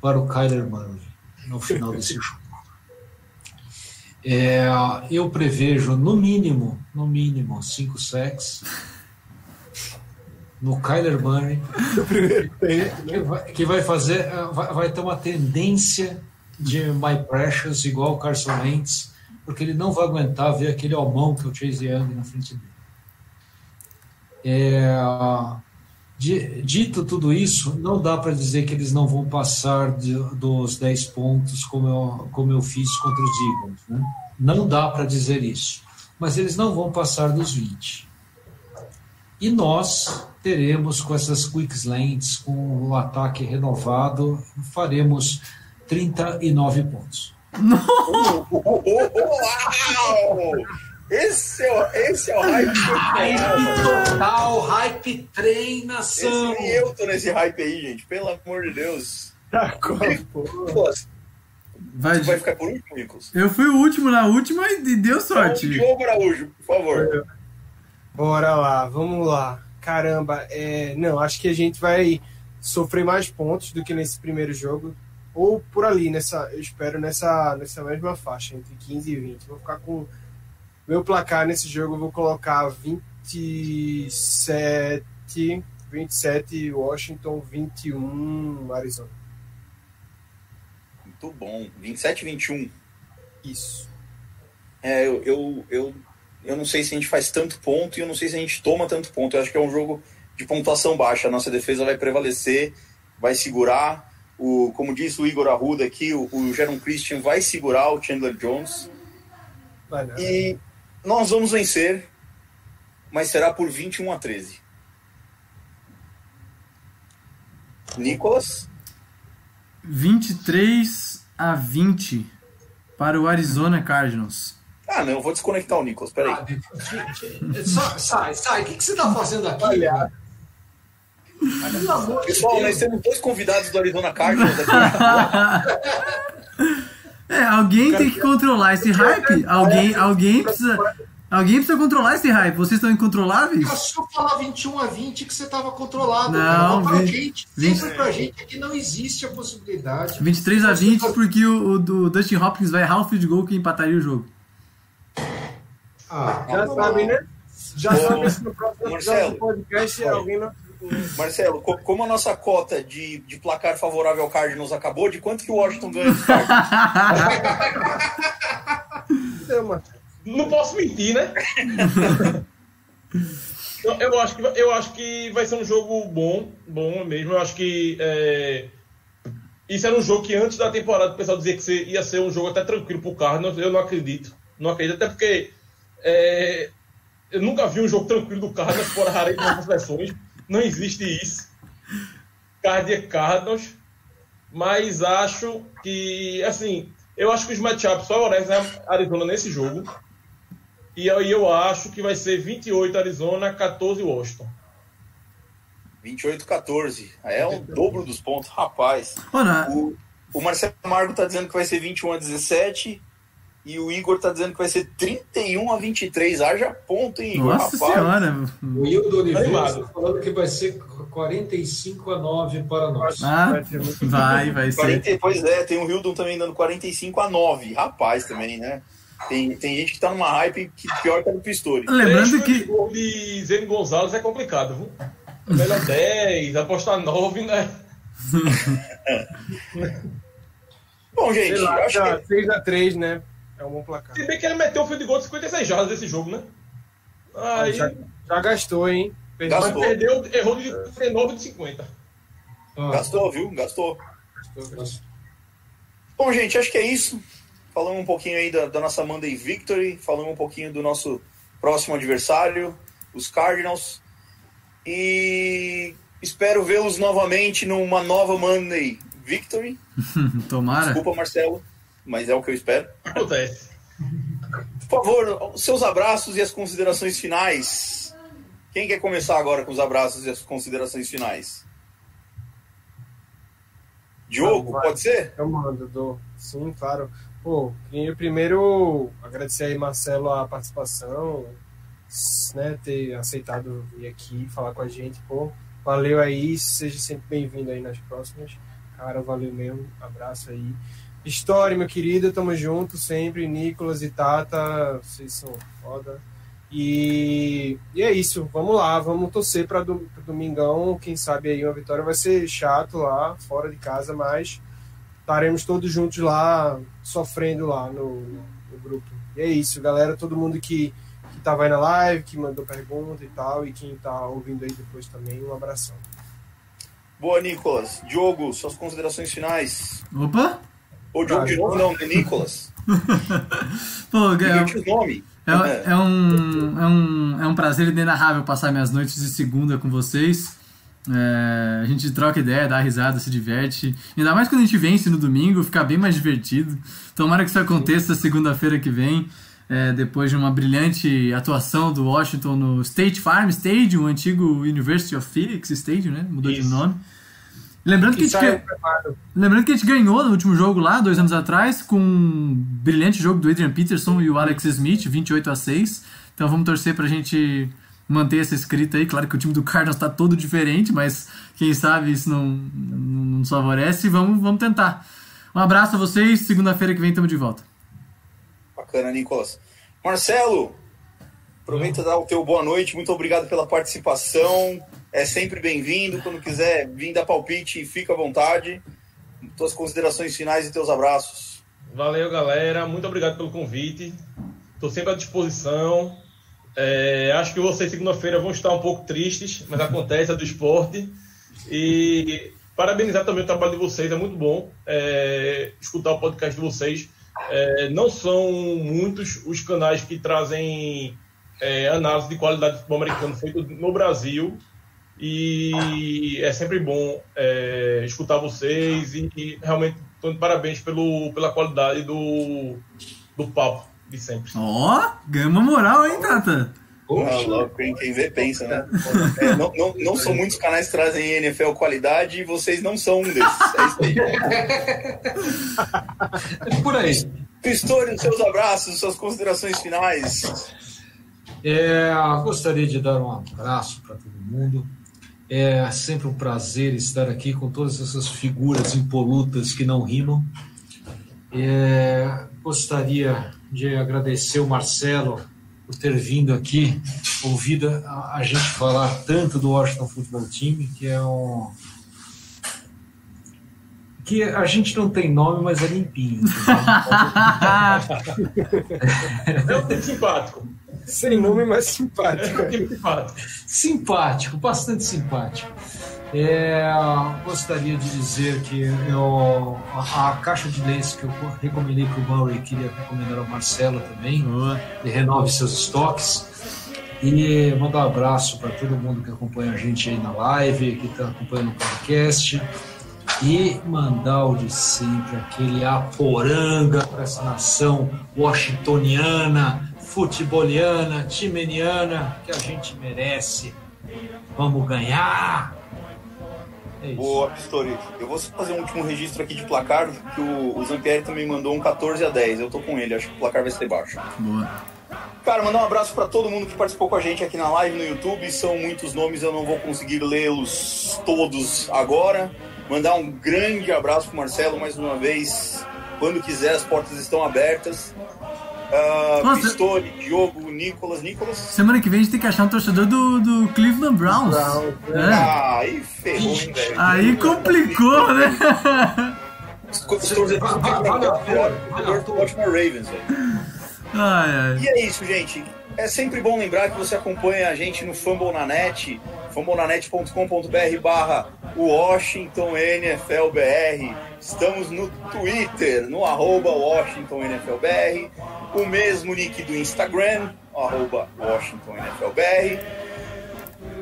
para o Kyler Murray no final desse jogo. É, eu prevejo no mínimo, no mínimo, cinco sacks no Kyler Murray, que vai, que vai fazer, vai, vai ter uma tendência de My Precious igual o Carson Wentz porque ele não vai aguentar ver aquele almão que é o Chase Young na frente dele. É, dito tudo isso, não dá para dizer que eles não vão passar de, dos 10 pontos como eu, como eu fiz contra os Eagles. Né? Não dá para dizer isso. Mas eles não vão passar dos 20. E nós teremos, com essas quick slants, com o ataque renovado, faremos 39 pontos.
Uau! Esse é, o, esse é o hype
Hype total, hype trem, nação.
Esse, eu tô nesse hype aí, gente. Pelo amor de Deus.
Tá,
Vai,
vai ficar por último, Nicolas?
Eu fui o último na última e deu sorte.
Diogo Araújo, por favor.
Bora lá, vamos lá. Caramba, é... não, acho que a gente vai sofrer mais pontos do que nesse primeiro jogo. Ou por ali, nessa, eu espero, nessa, nessa mesma faixa, entre 15 e 20. Vou ficar com meu placar nesse jogo, eu vou colocar 27, 27 Washington, 21 Arizona.
Muito bom. 27 21.
Isso.
É, eu, eu, eu, eu não sei se a gente faz tanto ponto e eu não sei se a gente toma tanto ponto. Eu acho que é um jogo de pontuação baixa. A nossa defesa vai prevalecer, vai segurar. O, como disse o Igor Arruda aqui, o, o Jaron Christian vai segurar o Chandler Jones. E nós vamos vencer, mas será por 21 a 13. Nicolas?
23 a 20 para o Arizona Cardinals.
Ah, não, vou desconectar o Nicolas, peraí. Ah,
sai, sai, sai, o que, que você está fazendo aqui? Olha.
Pessoal, nós temos dois convidados do Arizona Cardinals aqui.
É, alguém tem que controlar esse hype. Alguém, alguém precisa. Alguém precisa controlar esse hype. Vocês estão incontroláveis?
Se eu falar 21 a 20 que você estava controlado.
Não,
cara. pra gente, 20, sempre pra gente aqui não existe a possibilidade.
23 a 20 tá... porque o, o, o Dustin Hopkins vai errar o field goal que empataria o jogo.
Ah, já sabe, né? Já sabe se no próximo Marcelo, podcast alguém não
Marcelo, como a nossa cota de, de placar favorável ao Cardinals acabou, de quanto que o Washington ganha
Não posso mentir, né? eu, acho que, eu acho que vai ser um jogo bom, bom mesmo. Eu acho que é, isso era um jogo que antes da temporada o pessoal dizia que ia ser um jogo até tranquilo pro Cardinals. Eu não acredito. Não acredito, até porque é, eu nunca vi um jogo tranquilo do Cardinals fora rarei nas seleções. Não existe isso. Cardia Cardinals. Mas acho que, assim, eu acho que os matchups favorecem a Arizona nesse jogo. E aí eu acho que vai ser 28 Arizona, 14 Washington.
28 14. É o dobro dos pontos, rapaz. O, o Marcelo Margo tá dizendo que vai ser 21 a 17 e o Igor tá dizendo que vai ser 31 a 23. Haja ponto, hein, Igor?
Nossa rapaz. senhora.
O Hildo Oliveira tá falando que vai ser 45 a 9 para nós.
Ah, vai, vai ser.
40, pois é, tem o Hildon também dando 45 a 9. Rapaz também, né? Tem, tem gente que tá numa hype que pior que a do Pistori.
Lembrando que.
O de Zeno Gonzalez é complicado, viu? É melhor 10, apostar 9, né?
Bom, gente,
lá, acho que... 6x3, né? É um bom placar.
Se bem que ele meteu o fio de gol de 56 jardas desse jogo, né? Aí...
Já, já gastou, hein?
Perdeu. Gastou. Perdeu, errou de 39 de 50.
Ah. Gastou, viu? Gastou. Gastou, gastou. Bom, gente, acho que é isso. Falamos um pouquinho aí da, da nossa Monday Victory, falamos um pouquinho do nosso próximo adversário, os Cardinals. E espero vê-los novamente numa nova Monday Victory.
Tomara.
Desculpa, Marcelo mas é o que eu espero.
Acontece.
Por favor, seus abraços e as considerações finais. Quem quer começar agora com os abraços e as considerações finais? Diogo, Não, pode ser?
Eu mando, dou. Sim, claro. Pô, queria primeiro agradecer aí, Marcelo, a participação, né, ter aceitado vir aqui falar com a gente. Pô, valeu aí, seja sempre bem-vindo aí nas próximas. Cara, valeu mesmo, abraço aí. História, meu querido, tamo junto sempre. Nicolas e Tata, vocês são foda. E, e é isso, vamos lá, vamos torcer para do, domingão. Quem sabe aí uma vitória vai ser chato lá, fora de casa, mas estaremos todos juntos lá, sofrendo lá no, no grupo. E é isso, galera, todo mundo que, que tava aí na live, que mandou pergunta e tal, e quem tá ouvindo aí depois também, um abração.
Boa, Nicolas. Diogo, suas considerações finais.
Opa!
Ou
Ah,
de novo, não, é Nicolas.
Pô, é,
o nome.
é, é um, é, um, é um prazer inenarrável passar minhas noites de segunda com vocês. É, a gente troca ideia, dá risada, se diverte. Ainda mais quando a gente vence no domingo, fica bem mais divertido. Tomara que isso aconteça segunda-feira que vem, é, depois de uma brilhante atuação do Washington no State Farm Stadium, o antigo University of Phoenix Stadium, né? Mudou de
Isso.
nome. Lembrando que, a
E preparado.
lembrando que a gente ganhou no último jogo lá, dois anos atrás, com um brilhante jogo do Adrian Peterson e o Alex Smith, 28 a 6. Então vamos torcer pra gente manter essa escrita aí. Claro que o time do Cardinals tá todo diferente, mas quem sabe isso não, não não nos favorece. Vamos, vamos tentar. Um abraço a vocês. Segunda-feira que vem estamos de volta.
Bacana, Nicolas. Marcelo, aproveita e dá o teu boa noite. Muito obrigado pela participação. É sempre bem-vindo. Quando quiser vir dar palpite, fica à vontade. Tuas considerações finais e teus abraços.
Valeu, galera. Muito obrigado pelo convite. Estou sempre à disposição. É, acho que vocês, segunda-feira, vão estar um pouco tristes, mas acontece, é do esporte. E parabenizar também o trabalho de vocês, é muito bom é, escutar o podcast de vocês. É, não são muitos os canais que trazem é, análise de qualidade de futebol americano feito no Brasil. E é sempre bom é, escutar vocês e, e realmente estou de parabéns pelo, pela qualidade do, do papo de sempre.
Ó, ganhou uma moral, hein, Tata?
Ah, louco, hein? Quem vê pensa, né? É, não, não, não são muitos canais que trazem NFL qualidade e vocês não são um desses. É isso aí.
É por aí.
Pistori, seus abraços, suas considerações finais.
É, gostaria de dar um abraço para todo mundo. É sempre um prazer estar aqui com todas essas figuras impolutas que não rimam. É, gostaria de agradecer o Marcelo por ter vindo aqui, ouvido a, a gente falar tanto do Washington Football Team, que é um. que a gente não tem nome, mas é limpinho.
É um time simpático.
Sem nome, mas simpático.
simpático.
simpático, bastante simpático. É, gostaria de dizer que eu, a, a caixa de lenço que eu recomendei para o Murray, queria recomendar ao Marcelo também. Ele renove seus estoques. E mandar um abraço para todo mundo que acompanha a gente aí na live, que está acompanhando o podcast. E mandar o de sempre, aquele aporanga para essa nação washingtoniana, futeboliana, timeniana, que a gente merece. Vamos ganhar! É isso.
Boa, Pistori. Eu vou fazer um último registro aqui de placar, que o, o Zampieri também mandou um 14 a 10. Eu tô com ele, acho que o placar vai ser baixo.
Boa.
Cara, mandar um abraço para todo mundo que participou com a gente aqui na live no YouTube. São muitos nomes, eu não vou conseguir lê-los todos agora. Mandar um grande abraço pro Marcelo mais uma vez. Quando quiser, as portas estão abertas. Ah,
Nossa.
Pistori, Diogo, Nicolas. Nicolas.
Semana que vem a gente tem que achar um torcedor do, do Cleveland Browns.
Browns,
É.
Ah, aí ferrou, hein, velho.
Aí complicou, né?
Torcedor
Vale a pena, vale a
do Baltimore Ravens, velho.
Ai, ai.
E é isso, gente. É sempre bom lembrar que você acompanha a gente no Fumble na Net, fumblenanet.com.br barra Washington NFL BR. Estamos no Twitter, no arroba Washington NFL BR. O mesmo nick do Instagram, arroba Washington NFL BR.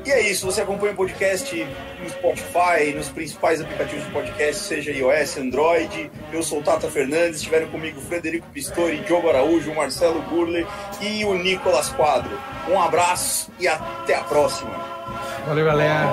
E é isso, você acompanha o podcast no Spotify, nos principais aplicativos de podcast, seja iOS, Android. Eu sou o Tata Fernandes, estiveram comigo Frederico Pistori, Diogo Araújo, Marcelo Burler e o Nicolas Quadro. Um abraço e até a próxima.
Valeu, galera.